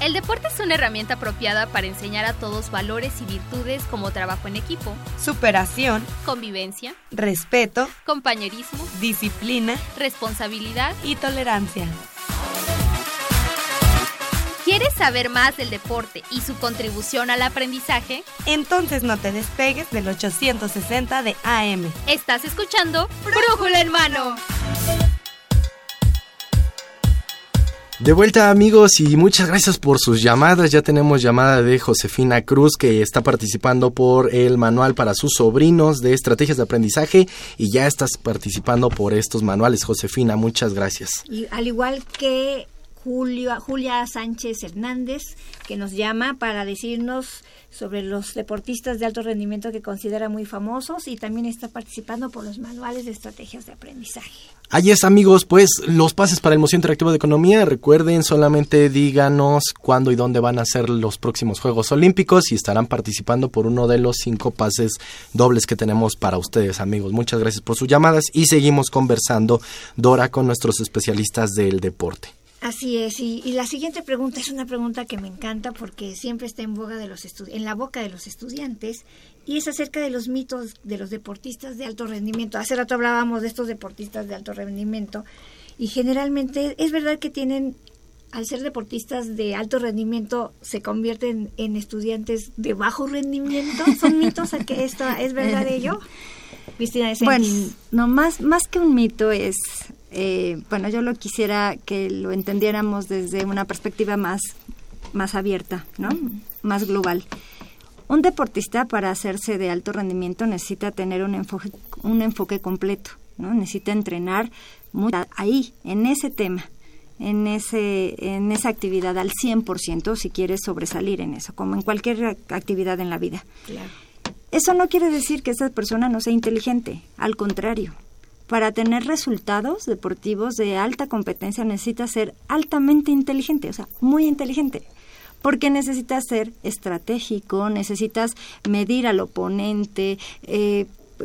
El deporte es una herramienta apropiada para enseñar a todos valores y virtudes como trabajo en equipo, superación, convivencia, respeto, compañerismo, disciplina, responsabilidad y tolerancia. ¿Quieres saber más del deporte y su contribución al aprendizaje? Entonces no te despegues del 860 de AM. Estás escuchando Brújula en mano. De vuelta amigos y muchas gracias por sus llamadas. Ya tenemos llamada de Josefina Cruz que está participando por el manual para sus sobrinos de estrategias de aprendizaje y ya estás participando por estos manuales. Josefina, muchas gracias. Y al igual que Julio, Julia Sánchez Hernández, que nos llama para decirnos sobre los deportistas de alto rendimiento que considera muy famosos y también está participando por los manuales de estrategias de aprendizaje. Ahí es amigos, pues los pases para el Museo Interactivo de Economía, recuerden solamente díganos cuándo y dónde van a ser los próximos Juegos Olímpicos y estarán participando por uno de los cinco pases dobles que tenemos para ustedes amigos. Muchas gracias por sus llamadas y seguimos conversando Dora con nuestros especialistas del deporte. Así es, y, la siguiente pregunta es una pregunta que me encanta porque siempre está en boga de los en la boca de los estudiantes y es acerca de los mitos de los deportistas de alto rendimiento. Hace rato hablábamos de estos deportistas de alto rendimiento y generalmente es verdad que tienen al ser deportistas de alto rendimiento se convierten en estudiantes de bajo rendimiento. ¿Son mitos a que esto es verdad ello? Cristina Bueno, no más más que un mito es eh, bueno, yo lo quisiera que lo entendiéramos desde una perspectiva más, más abierta, ¿no? Más global. Un deportista para hacerse de alto rendimiento necesita tener un enfoque, un enfoque completo, ¿no? Necesita entrenar mucho ahí, en ese tema, en, ese, en esa actividad al 100% si quiere sobresalir en eso, como en cualquier actividad en la vida. Eso no quiere decir que esa persona no sea inteligente, al contrario, para tener resultados deportivos de alta competencia necesitas ser altamente inteligente, o sea, muy inteligente. Porque necesitas ser estratégico, necesitas medir al oponente, eh,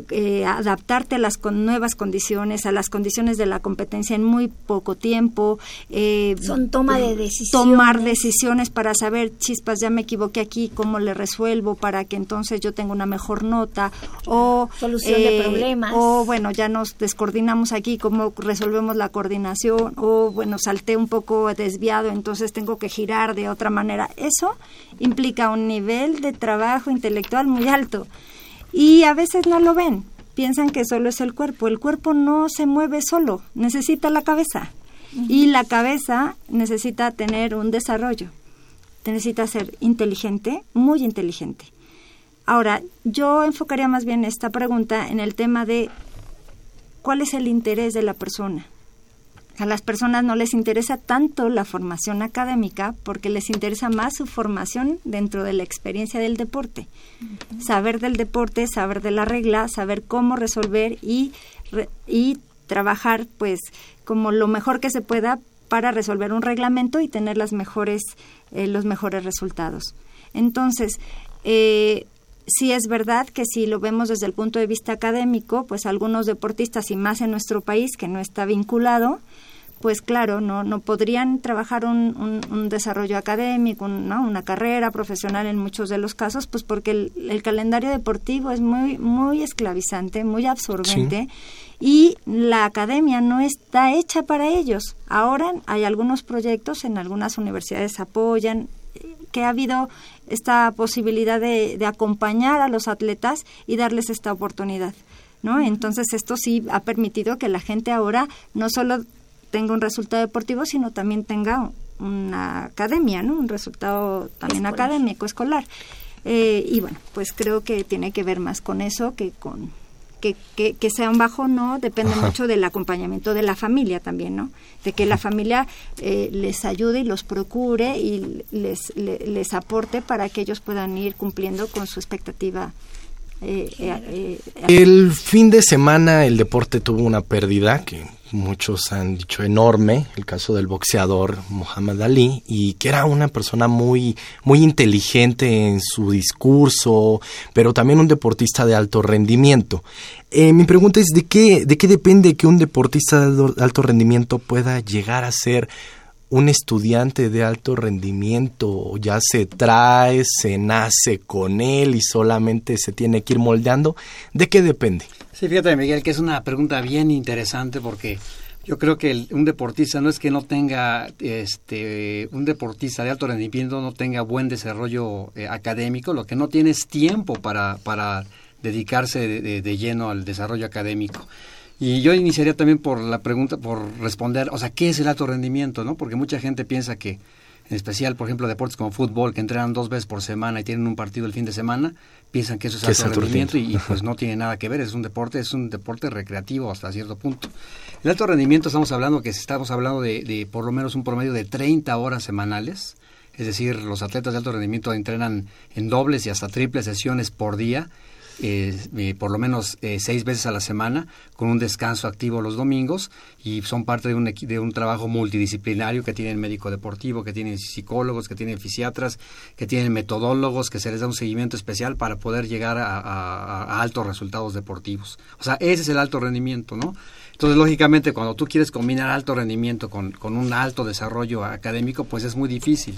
eh, adaptarte a las con nuevas condiciones, a las condiciones de la competencia en muy poco tiempo. Eh, Son toma de decisiones. Tomar decisiones para saber, chispas, ya me equivoqué aquí, cómo le resuelvo para que entonces yo tenga una mejor nota. O, Solución de problemas. O bueno, ya nos descoordinamos aquí, cómo resolvemos la coordinación. O bueno, salté un poco desviado, entonces tengo que girar de otra manera. Eso implica un nivel de trabajo intelectual muy alto y a veces no lo ven, piensan que solo es el cuerpo. El cuerpo no se mueve solo, necesita la cabeza. Y la cabeza necesita tener un desarrollo, necesita ser inteligente, muy inteligente. Ahora, yo enfocaría más bien esta pregunta en el tema de cuál es el interés de la persona a las personas no les interesa tanto la formación académica porque les interesa más su formación dentro de la experiencia del deporte. Saber del deporte, saber de la regla, saber cómo resolver y, y trabajar pues como lo mejor que se pueda para resolver un reglamento y tener las mejores, eh, los mejores resultados. Entonces, eh, sí es verdad que si lo vemos desde el punto de vista académico, pues algunos deportistas y más en nuestro país que no está vinculado, pues claro, no, no podrían trabajar un, un, desarrollo académico, ¿no? una carrera profesional en muchos de los casos, pues porque el, calendario deportivo es muy, muy esclavizante, muy absorbente. Y la academia no está hecha para ellos. Ahora hay algunos proyectos, en algunas universidades apoyan, que ha habido esta posibilidad de, de acompañar a los atletas y darles esta oportunidad. ¿no? Entonces esto sí ha permitido que la gente ahora no solo tenga un resultado deportivo, sino también tenga una academia, ¿no? Un resultado también académico, escolar. Eh, y bueno, pues creo que tiene que ver más con eso que con que, que, sea un bajo no depende mucho del acompañamiento de la familia también, ¿no? De que la familia eh, les ayude y los procure y les, les, aporte para que ellos puedan ir cumpliendo con su expectativa eh, el fin de semana el deporte tuvo una pérdida que muchos han dicho enorme, el caso del boxeador Muhammad Ali, y que era una persona muy, muy inteligente en su discurso, pero también un deportista de alto rendimiento. Eh, mi pregunta es, ¿de qué, ¿de qué depende que un deportista de alto rendimiento pueda llegar a ser un estudiante de alto rendimiento ya se trae, se nace con él y solamente se tiene que ir moldeando? ¿De qué depende? Sí, fíjate, Miguel, que es una pregunta bien interesante porque yo creo que un deportista no es que no tenga, este, un deportista de alto rendimiento no tenga buen desarrollo eh, académico, lo que no tiene es tiempo para, para dedicarse de, lleno al desarrollo académico. Y yo iniciaría también por la pregunta, por responder, o sea, ¿qué es el alto rendimiento? ¿no? Porque mucha gente piensa que, en especial, por ejemplo, deportes como fútbol, que entrenan dos veces por semana y tienen un partido el fin de semana, piensan que eso es alto rendimiento y, pues no tiene nada que ver, es un deporte, es un deporte recreativo hasta cierto punto. El alto rendimiento estamos hablando que estamos hablando de, de por lo menos un promedio de 30 horas semanales, es decir, los atletas de alto rendimiento entrenan en dobles y hasta triples sesiones por día eh, eh, por lo menos eh, seis veces a la semana, con un descanso activo los domingos, y son parte de un, de un trabajo multidisciplinario que tienen médico deportivo, que tienen psicólogos, que tienen fisiatras, que tienen metodólogos, que se les da un seguimiento especial para poder llegar a, a altos resultados deportivos. O sea, ese es el alto rendimiento, ¿no? Entonces, lógicamente, cuando tú quieres combinar alto rendimiento con, un alto desarrollo académico, pues es muy difícil,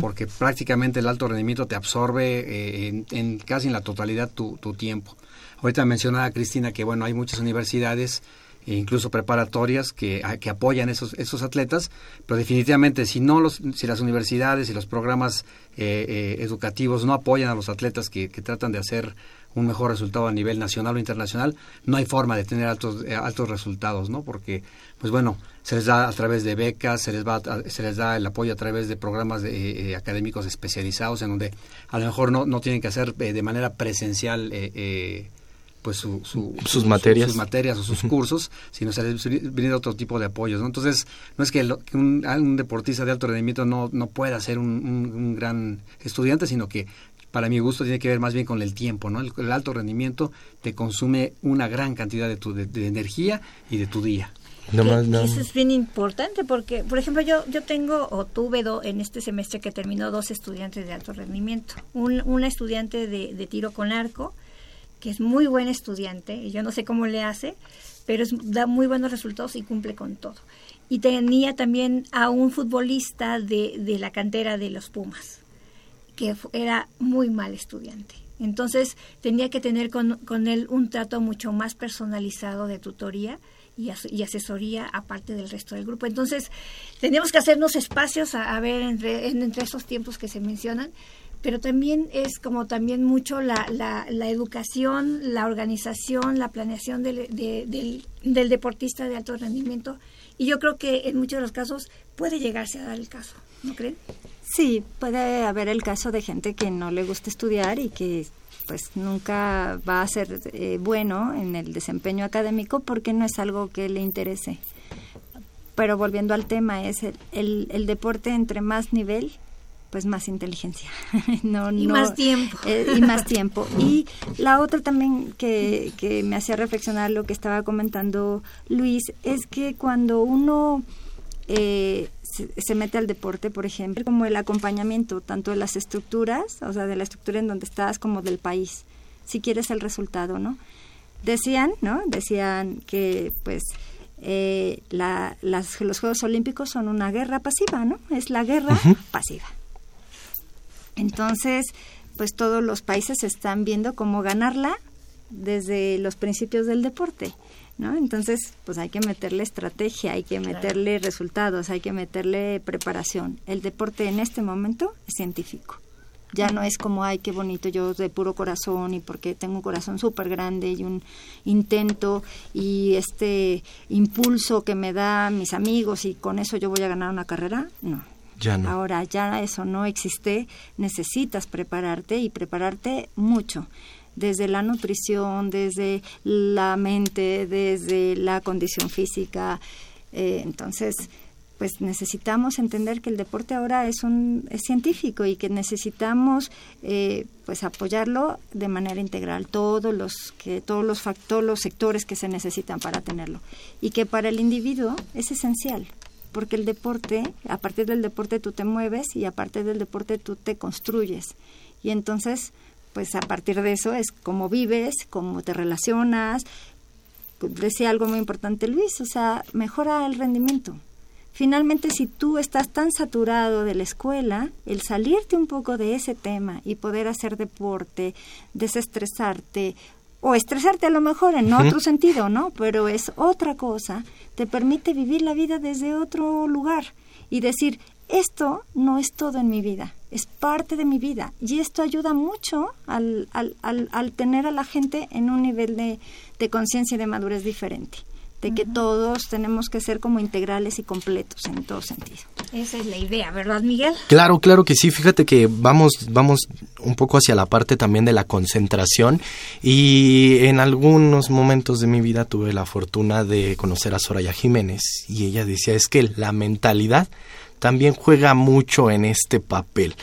porque prácticamente el alto rendimiento te absorbe eh, en, casi en la totalidad tu, tiempo. Ahorita mencionaba Cristina que, bueno, hay muchas universidades e incluso preparatorias que, que apoyan esos, esos atletas, pero definitivamente si no los, si las universidades y los programas eh, eh, educativos no apoyan a los atletas que, que tratan de hacer un mejor resultado a nivel nacional o internacional, no hay forma de tener altos, eh, altos resultados, ¿no? Porque, pues bueno, se les da a través de becas, se les, va se les da el apoyo a través de programas de, eh, académicos especializados, en donde a lo mejor no, no tienen que hacer eh, de manera presencial pues sus materias sus materias o sus cursos sino se les brinda otro tipo de apoyos ¿no? entonces no es que, un, un, deportista de alto rendimiento no, no pueda ser un, un, gran estudiante sino que para mi gusto tiene que ver más bien con el tiempo, ¿no? El, alto rendimiento te consume una gran cantidad de, tu, de, energía y de tu día. Eso es bien importante porque, por ejemplo, yo yo tengo o tuve en este semestre que terminó dos estudiantes de alto rendimiento. Un, una estudiante de, tiro con arco que es muy buen estudiante, y yo no sé cómo le hace, pero da muy buenos resultados y cumple con todo. Y tenía también a un futbolista de, de la cantera de los Pumas, que era muy mal estudiante. Entonces tenía que tener con, con él un trato mucho más personalizado de tutoría y, asesoría aparte del resto del grupo. Entonces, teníamos que hacernos espacios a, ver entre, entre esos tiempos que se mencionan, pero también es como también mucho la, la, la educación, la organización, la planeación del, del, del deportista de alto rendimiento. Y yo creo que en muchos de los casos puede llegarse a dar el caso, ¿no creen? Sí, puede haber el caso de gente que no le gusta estudiar y que pues nunca va a ser eh, bueno en el desempeño académico porque no es algo que le interese. Pero volviendo al tema, es el, el, deporte entre más nivel, pues más inteligencia. no, y más tiempo. Eh, y más tiempo. Y la otra también que, que me hacía reflexionar lo que estaba comentando Luis, es que cuando uno eh, se, mete al deporte, por ejemplo, como el acompañamiento tanto de las estructuras, o sea, de la estructura en donde estás, como del país, si quieres el resultado, ¿no? Decían, ¿no? Decían que, pues, eh, la, las, los Juegos Olímpicos son una guerra pasiva, ¿no? Es la guerra pasiva. Entonces, pues todos los países están viendo cómo ganarla desde los principios del deporte. ¿No? Entonces, pues hay que meterle estrategia, hay que meterle resultados, hay que meterle preparación. El deporte en este momento es científico. Ya no es como, ay, qué bonito, yo de puro corazón y porque tengo un corazón súper grande y un intento y este impulso que me da mis amigos y con eso yo voy a ganar una carrera. No, ya no. Ahora ya eso no existe, necesitas prepararte y prepararte mucho desde la nutrición, desde la mente, desde la condición física. Eh, entonces, pues necesitamos entender que el deporte ahora es un es científico y que necesitamos eh, pues apoyarlo de manera integral todos los que todos los factores los sectores que se necesitan para tenerlo y que para el individuo es esencial porque el deporte a partir del deporte tú te mueves y a partir del deporte tú te construyes y entonces pues a partir de eso es cómo vives, cómo te relacionas. Decía algo muy importante Luis, o sea, mejora el rendimiento. Finalmente, si tú estás tan saturado de la escuela, el salirte un poco de ese tema y poder hacer deporte, desestresarte o estresarte a lo mejor en otro sentido, ¿no? Pero es otra cosa, te permite vivir la vida desde otro lugar y decir, esto no es todo en mi vida, es parte de mi vida y esto ayuda mucho al, al, al, tener a la gente en un nivel de, de conciencia y de madurez diferente de que todos tenemos que ser como integrales y completos en todo sentido. Esa es la idea, ¿verdad, Miguel? Claro, claro que sí. Fíjate que vamos, vamos un poco hacia la parte también de la concentración y en algunos momentos de mi vida tuve la fortuna de conocer a Soraya Jiménez y ella decía es que la mentalidad también juega mucho en este papel.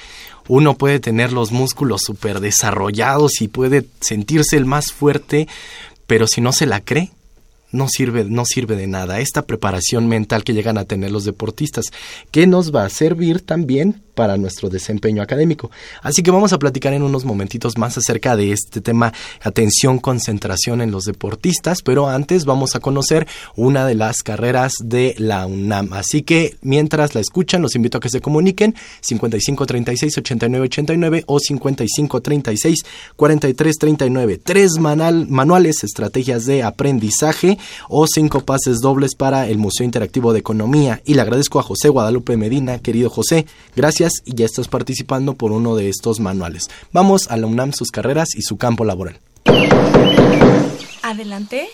Uno puede tener los músculos súper desarrollados y puede sentirse el más fuerte, pero si no se la cree, no sirve, no sirve de nada. Esta preparación mental que llegan a tener los deportistas, que nos va a servir también para nuestro desempeño académico. Así que vamos a platicar en unos momentitos más acerca de este tema atención, concentración en los deportistas, pero antes vamos a conocer una de las carreras de la UNAM. Así que mientras la escuchan, los invito a que se comuniquen 5536 8989 o 5536 4339. Tres manuales, estrategias de aprendizaje o cinco pases dobles para el Museo Interactivo de Economía. Y le agradezco a José Guadalupe Medina, querido José, gracias y ya estás participando por uno de estos manuales. Vamos a la UNAM, sus carreras y su campo laboral. Adelante.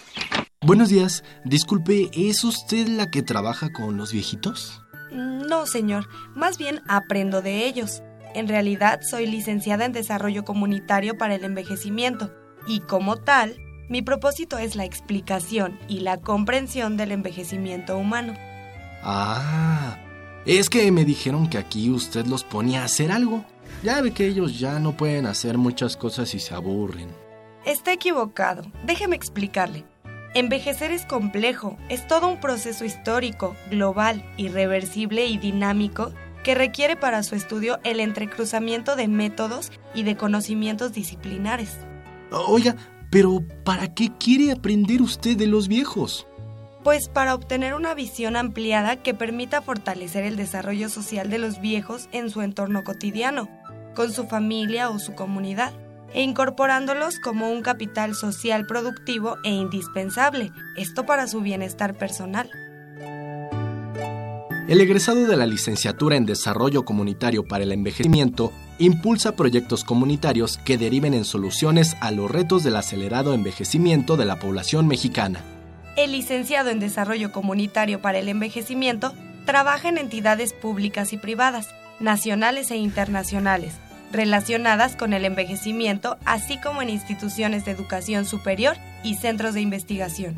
Buenos días. Disculpe, ¿es usted la que trabaja con los viejitos? No, señor. Más bien aprendo de ellos. En realidad soy licenciada en Desarrollo Comunitario para el Envejecimiento y como tal mi propósito es la explicación y la comprensión del envejecimiento humano. Ah, es que me dijeron que aquí usted los ponía a hacer algo. Ya ve que ellos ya no pueden hacer muchas cosas y se aburren. Está equivocado. Déjeme explicarle. Envejecer es complejo, es todo un proceso histórico, global, irreversible y dinámico que requiere para su estudio el entrecruzamiento de métodos y de conocimientos disciplinares. Oiga, Pero, ¿para qué quiere aprender usted de los viejos? Pues para obtener una visión ampliada que permita fortalecer el desarrollo social de los viejos en su entorno cotidiano, con su familia o su comunidad, e incorporándolos como un capital social productivo e indispensable, esto para su bienestar personal. El egresado de la licenciatura en Desarrollo Comunitario para el Envejecimiento impulsa proyectos comunitarios que deriven en soluciones a los retos del acelerado envejecimiento de la población mexicana. El licenciado en Desarrollo Comunitario para el Envejecimiento trabaja en entidades públicas y privadas, nacionales e internacionales, relacionadas con el envejecimiento, así como en instituciones de educación superior y centros de investigación.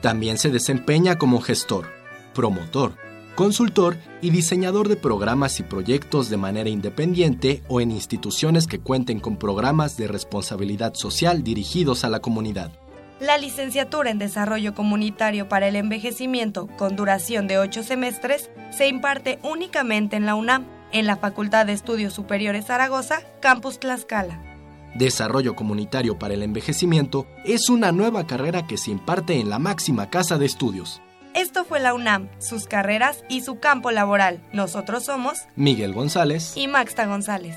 También se desempeña como gestor, promotor, consultor y diseñador de programas y proyectos de manera independiente o en instituciones que cuenten con programas de responsabilidad social dirigidos a la comunidad. La licenciatura en Desarrollo Comunitario para el Envejecimiento, con duración de ocho semestres, se imparte únicamente en la UNAM, en la Facultad de Estudios Superiores Zaragoza, Campus Tlaxcala. Desarrollo Comunitario para el Envejecimiento es una nueva carrera que se imparte en la máxima casa de estudios. Esto fue la UNAM, sus carreras y su campo laboral. Nosotros somos Miguel González y Maxta González.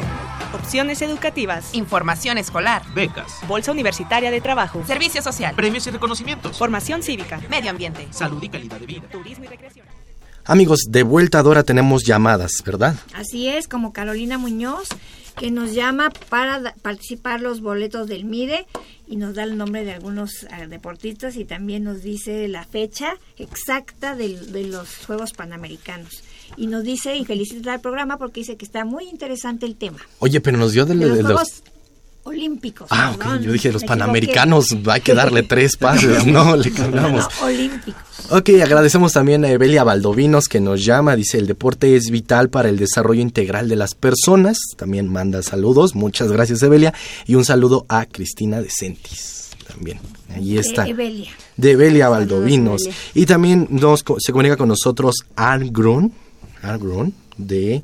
opciones educativas, información escolar, becas, bolsa universitaria de trabajo, servicio social, premios y reconocimientos, formación cívica, medio ambiente, salud y calidad de vida, turismo y recreación. Amigos, de vuelta ahora tenemos llamadas, ¿verdad? Así es, como Carolina Muñoz, que nos llama para participar los boletos del MIDE y nos da el nombre de algunos eh, deportistas y también nos dice la fecha exacta de, de los Juegos Panamericanos y nos dice y felicita al programa porque dice que está muy interesante el tema. Oye, pero nos dio de, los, Juegos Olímpicos. Ah, ok, yo dije los Panamericanos, hay que darle tres pases, no, le cambiamos. olímpicos. Ok, agradecemos también a Evelia Valdovinos que nos llama, dice el deporte es vital para el desarrollo integral de las personas, también manda saludos, muchas gracias Evelia, y un saludo a Cristina de Sentis también. Ahí está. De Evelia. De Evelia Valdovinos. Y también nos, se comunica con nosotros Anne Grun, Argron, de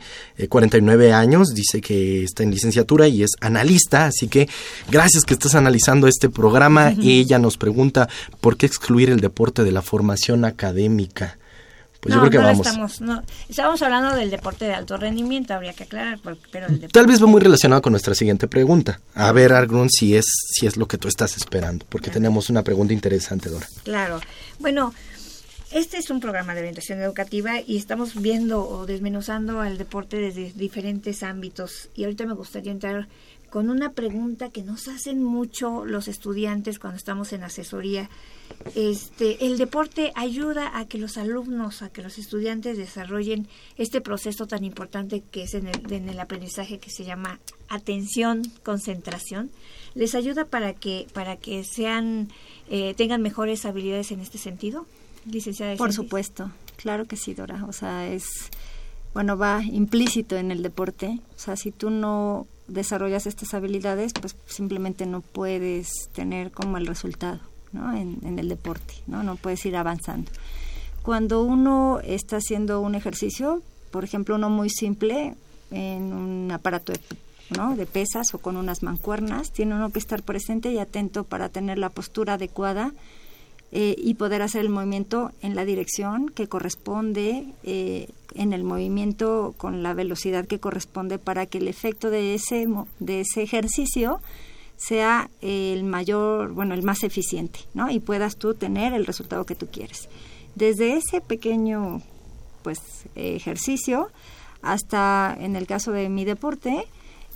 49 eh, años, dice que está en licenciatura y es analista, así que gracias que estás analizando este programa. Ella nos pregunta por qué excluir el deporte de la formación académica. Pues yo creo que vamos. Estamos, no, estábamos hablando del deporte de alto rendimiento, habría que aclarar, pero Tal vez va muy relacionado con nuestra siguiente pregunta. A ver, Argrun, si es, si es lo que tú estás esperando, porque tenemos una pregunta interesante, Dora. Claro. Bueno, este es un programa de orientación educativa y estamos viendo o desmenuzando al deporte desde diferentes ámbitos. Y ahorita me gustaría entrar con una pregunta que nos hacen mucho los estudiantes cuando estamos en asesoría. Este, el deporte ayuda a que los alumnos, a que los estudiantes desarrollen este proceso tan importante que es en el, en el aprendizaje que se llama atención, concentración. Les ayuda para que para que sean eh, tengan mejores habilidades en este sentido licenciada. Por supuesto, claro que sí, Dora. O sea, es, bueno, va implícito en el deporte. O sea, si tú no desarrollas estas habilidades, pues simplemente no puedes tener como el resultado, ¿no? En, en el deporte, ¿no? No puedes ir avanzando. Cuando uno está haciendo un ejercicio, por ejemplo, uno muy simple, en un aparato de ¿no? de pesas o con unas mancuernas, tiene uno que estar presente y atento para tener la postura adecuada eh, y poder hacer el movimiento en la dirección que corresponde, eh, en el movimiento con la velocidad que corresponde para que el efecto de ese, de ese ejercicio sea el mayor, bueno, el más eficiente, ¿no? Y puedas tú tener el resultado que tú quieres. Desde ese pequeño, pues, ejercicio hasta, en el caso de mi deporte,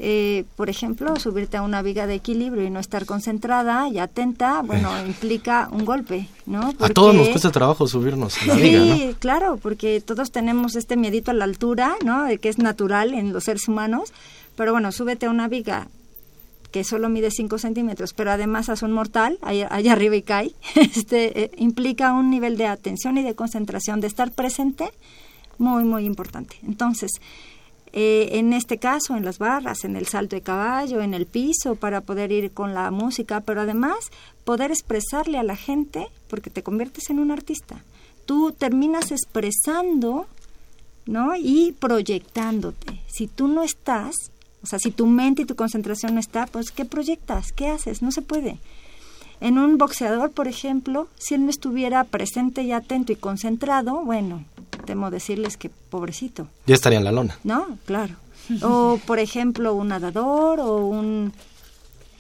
eh, por ejemplo, subirte a una viga de equilibrio y no estar concentrada y atenta, bueno, implica un golpe, ¿no? a todos nos cuesta trabajo subirnos a la viga, Sí, claro, porque todos tenemos este miedito a la altura, ¿no? De que es natural en los seres humanos, pero bueno, súbete a una viga que solo mide 5 centímetros, pero además hace un mortal, allá, arriba y cae, este, eh, implica un nivel de atención y de concentración, de estar presente, muy, muy importante. Entonces, eh, en este caso, en las barras, en el salto de caballo, en el piso, para poder ir con la música, pero además poder expresarle a la gente, porque te conviertes en un artista. Tú terminas expresando, ¿no? Y proyectándote. Si tú no estás, o sea, si tu mente y tu concentración no está, pues ¿qué proyectas? ¿Qué haces? No se puede. En un boxeador, por ejemplo, si él no estuviera presente y atento y concentrado, bueno, temo decirles que pobrecito. Ya estaría en la lona. No, claro. O, por ejemplo, un nadador o un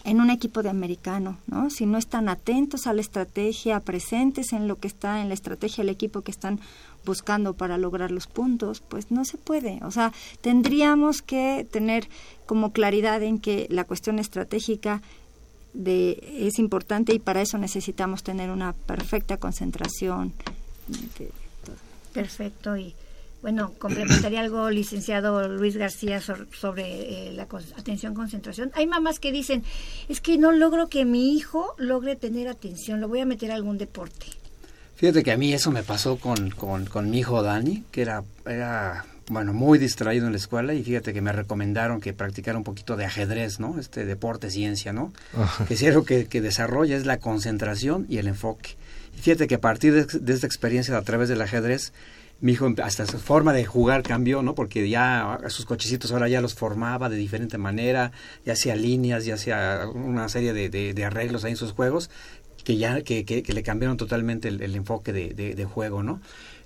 en un equipo de americano, ¿no? Si no están atentos a la estrategia, presentes en lo que está en la estrategia del equipo que están buscando para lograr los puntos, pues no se puede. O sea, tendríamos que tener como claridad en que la cuestión estratégica de, es importante y para eso necesitamos tener una perfecta concentración. Perfecto y bueno, complementaría algo, licenciado Luis García, sobre eh, la atención concentración. Hay mamás que dicen, es que no logro que mi hijo logre tener atención, lo voy a meter a algún deporte. Fíjate que a mí eso me pasó con, con, con mi hijo Dani, que era, era bueno, muy distraído en la escuela y fíjate que me recomendaron que practicara un poquito de ajedrez, ¿no? Este deporte, ciencia, ¿no? Que si algo que, que, desarrolla es la concentración y el enfoque. Y fíjate que a partir de, de, esta experiencia a través del ajedrez, mi hijo hasta su forma de jugar cambió, ¿no? Porque ya sus cochecitos ahora ya los formaba de diferente manera, ya hacía líneas, ya hacía una serie de, de, arreglos ahí en sus juegos que ya que, que, le cambiaron totalmente el, el enfoque de, de, juego, ¿no?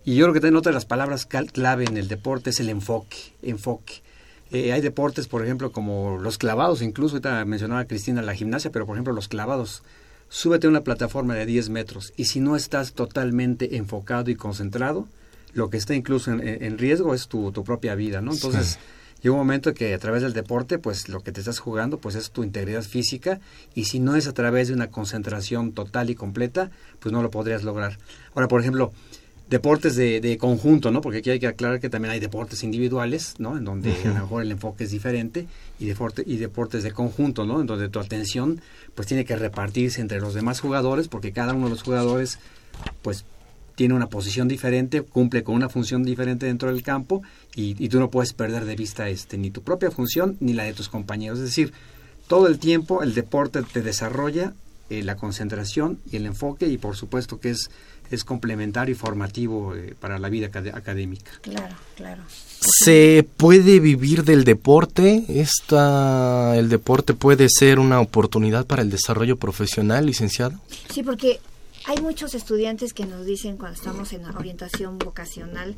Y yo creo que también otra de las palabras clave en el deporte es el enfoque, enfoque. Eh, hay deportes, por ejemplo, como los clavados, incluso ahorita mencionaba Cristina la gimnasia, pero por ejemplo los clavados. Súbete a una plataforma de 10 metros y si no estás totalmente enfocado y concentrado, lo que está incluso en, riesgo es tu, tu, propia vida, ¿no? Entonces, llega un momento que a través del deporte, pues lo que te estás jugando, pues es tu integridad física y si no es a través de una concentración total y completa, pues no lo podrías lograr. Ahora, por ejemplo, deportes de, de, conjunto, ¿no? Porque aquí hay que aclarar que también hay deportes individuales, ¿no? En donde a lo mejor el enfoque es diferente y, deporte, y deportes de conjunto, ¿no? En donde tu atención pues tiene que repartirse entre los demás jugadores porque cada uno de los jugadores pues tiene una posición diferente, cumple con una función diferente dentro del campo y, y, tú no puedes perder de vista este ni tu propia función ni la de tus compañeros. Es decir, todo el tiempo el deporte te desarrolla eh, la concentración y el enfoque y por supuesto que es, es complementario y formativo eh, para la vida académica. Claro, claro. ¿Se puede vivir del deporte? Esta, ¿El deporte puede ser una oportunidad para el desarrollo profesional, licenciado? Sí, porque hay muchos estudiantes que nos dicen cuando estamos en orientación vocacional,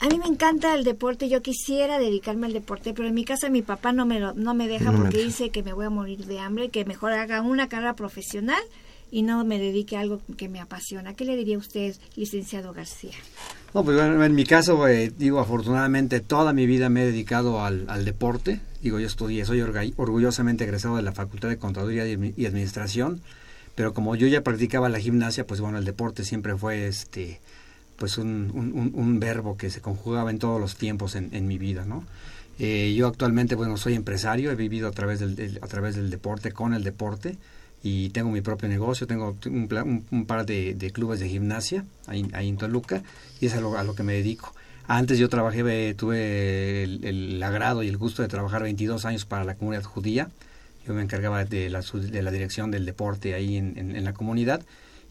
a mí me encanta el deporte, yo quisiera dedicarme al deporte, pero en mi casa mi papá no me, no me deja porque dice que me voy a morir de hambre, que mejor haga una carrera profesional y no me dedique a algo que me apasiona. ¿Qué le diría usted, licenciado García? No, pues en mi caso, eh, digo, afortunadamente toda mi vida me he dedicado al, al deporte. Digo, yo estudié, soy orgullosamente egresado de la Facultad de Contaduría y Administración pero como yo ya practicaba la gimnasia, pues bueno, el deporte siempre fue este pues un, un, verbo que se conjugaba en todos los tiempos en, en mi vida, ¿no? Eh, yo actualmente, bueno, soy empresario, he vivido a través del, a través del deporte, con el deporte, y tengo mi propio negocio, tengo un, par de, clubes de gimnasia ahí, en Toluca, y es a lo, que me dedico. Antes yo trabajé, tuve el, agrado y el gusto de trabajar 22 años para la comunidad judía, yo me encargaba de la, de la dirección del deporte ahí en, en, la comunidad.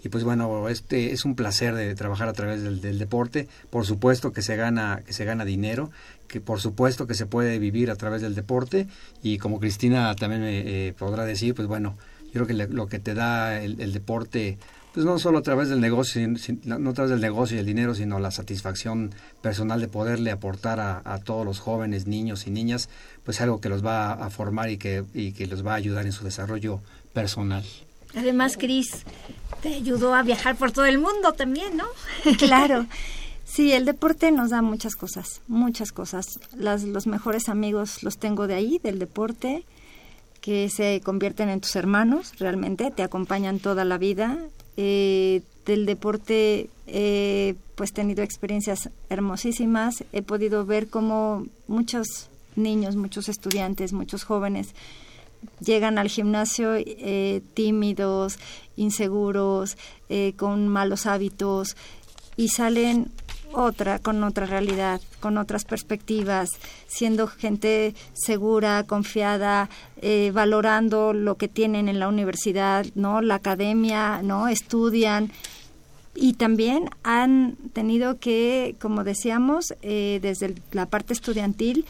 Y pues bueno, este es un placer de trabajar a través del, deporte. Por supuesto que se gana que se gana dinero, que por supuesto que se puede vivir a través del deporte y como Cristina también me eh, podrá decir, pues bueno, creo que lo que te da el, el deporte pues no solo a través del negocio, no a través del negocio y el dinero, sino la satisfacción personal de poderle aportar a, todos los jóvenes, niños y niñas, pues algo que los va a formar y que, y que los va a ayudar en su desarrollo personal. Además, Cris, te ayudó a viajar por todo el mundo también, ¿no? claro. Sí, el deporte nos da muchas cosas, muchas cosas. Las, los mejores amigos los tengo de ahí, del deporte, que se convierten en tus hermanos, realmente, te acompañan toda la vida eh, del deporte he pues tenido experiencias hermosísimas. He podido ver cómo muchos niños, muchos estudiantes, muchos jóvenes llegan al gimnasio eh, tímidos, inseguros, eh, con malos hábitos y salen otra, con otra realidad, con otras perspectivas, siendo gente segura, confiada, eh, valorando lo que tienen en la universidad, ¿no? La academia, ¿no? Estudian y también han tenido que, como decíamos, eh, desde la parte estudiantil,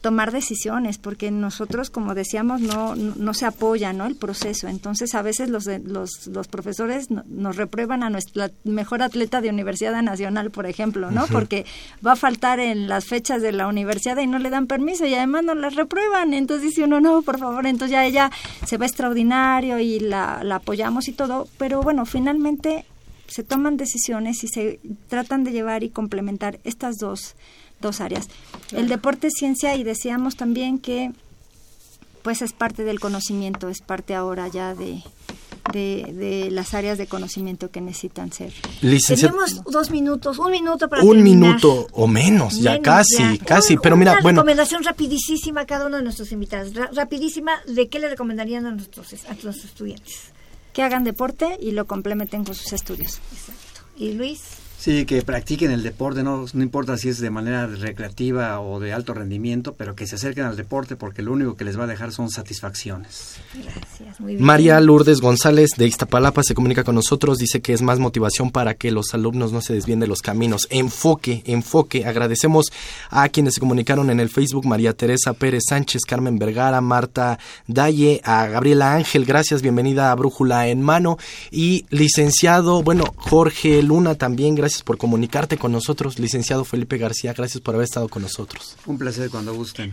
tomar decisiones, porque nosotros, como decíamos, no, no se apoya ¿no? el proceso. Entonces, a veces los, los, los profesores nos reprueban a nuestra mejor atleta de Universidad Nacional, por ejemplo, ¿no? Porque va a faltar en las fechas de la universidad y no le dan permiso y además nos la reprueban. Entonces dice uno, no, por favor, entonces ya ella se va extraordinario y la, la apoyamos y todo. Pero bueno, finalmente se toman decisiones y se tratan de llevar y complementar estas dos dos áreas. El deporte es ciencia y decíamos también que pues es parte del conocimiento, es parte ahora ya de, de, las áreas de conocimiento que necesitan ser. Tenemos dos minutos, un minuto para Un minuto o menos, ya casi, casi. pero mira, una bueno. recomendación rapidísima a cada uno de nuestros invitados. rapidísima, ¿de qué le recomendarían a nuestros, a nuestros estudiantes? Que hagan deporte y lo complementen con sus estudios. Exacto. ¿Y Luis? Sí, que practiquen el deporte, no, no importa si es de manera recreativa o de alto rendimiento, pero que se acerquen al deporte porque lo único que les va a dejar son satisfacciones. Gracias, muy bien. María Lourdes González de Iztapalapa se comunica con nosotros, dice que es más motivación para que los alumnos no se desvíen de los caminos. Enfoque, enfoque. Agradecemos a quienes se comunicaron en el Facebook, María Teresa Pérez Sánchez, Carmen Vergara, Marta Dalle, a Gabriela Ángel, gracias, bienvenida a Brújula en Mano. Y licenciado, bueno, Jorge Luna también, gracias por comunicarte con nosotros. Licenciado Felipe García, gracias por haber estado con nosotros. Un placer cuando gusten.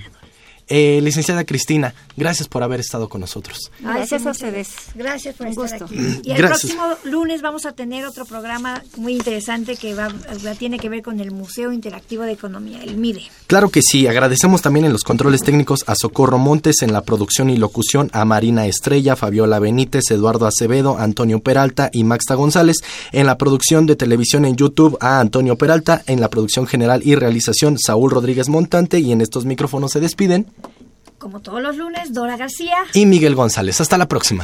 Eh, licenciada Cristina, gracias por haber estado con nosotros. Gracias a ustedes. Gracias por Un estar gusto. aquí. Y el Gracias. próximo lunes vamos a tener otro programa muy interesante que va, va- tiene que ver con el Museo Interactivo de Economía, el MIDE. Claro que sí, agradecemos también en los controles técnicos a Socorro Montes, en la producción y locución a Marina Estrella, Fabiola Benítez, Eduardo Acevedo, Antonio Peralta y Maxta González, en la producción de televisión en YouTube a Antonio Peralta, en la producción general y realización Saúl Rodríguez Montante y en estos micrófonos se despiden Como todos los lunes, Dora García. y Miguel González. Hasta la próxima.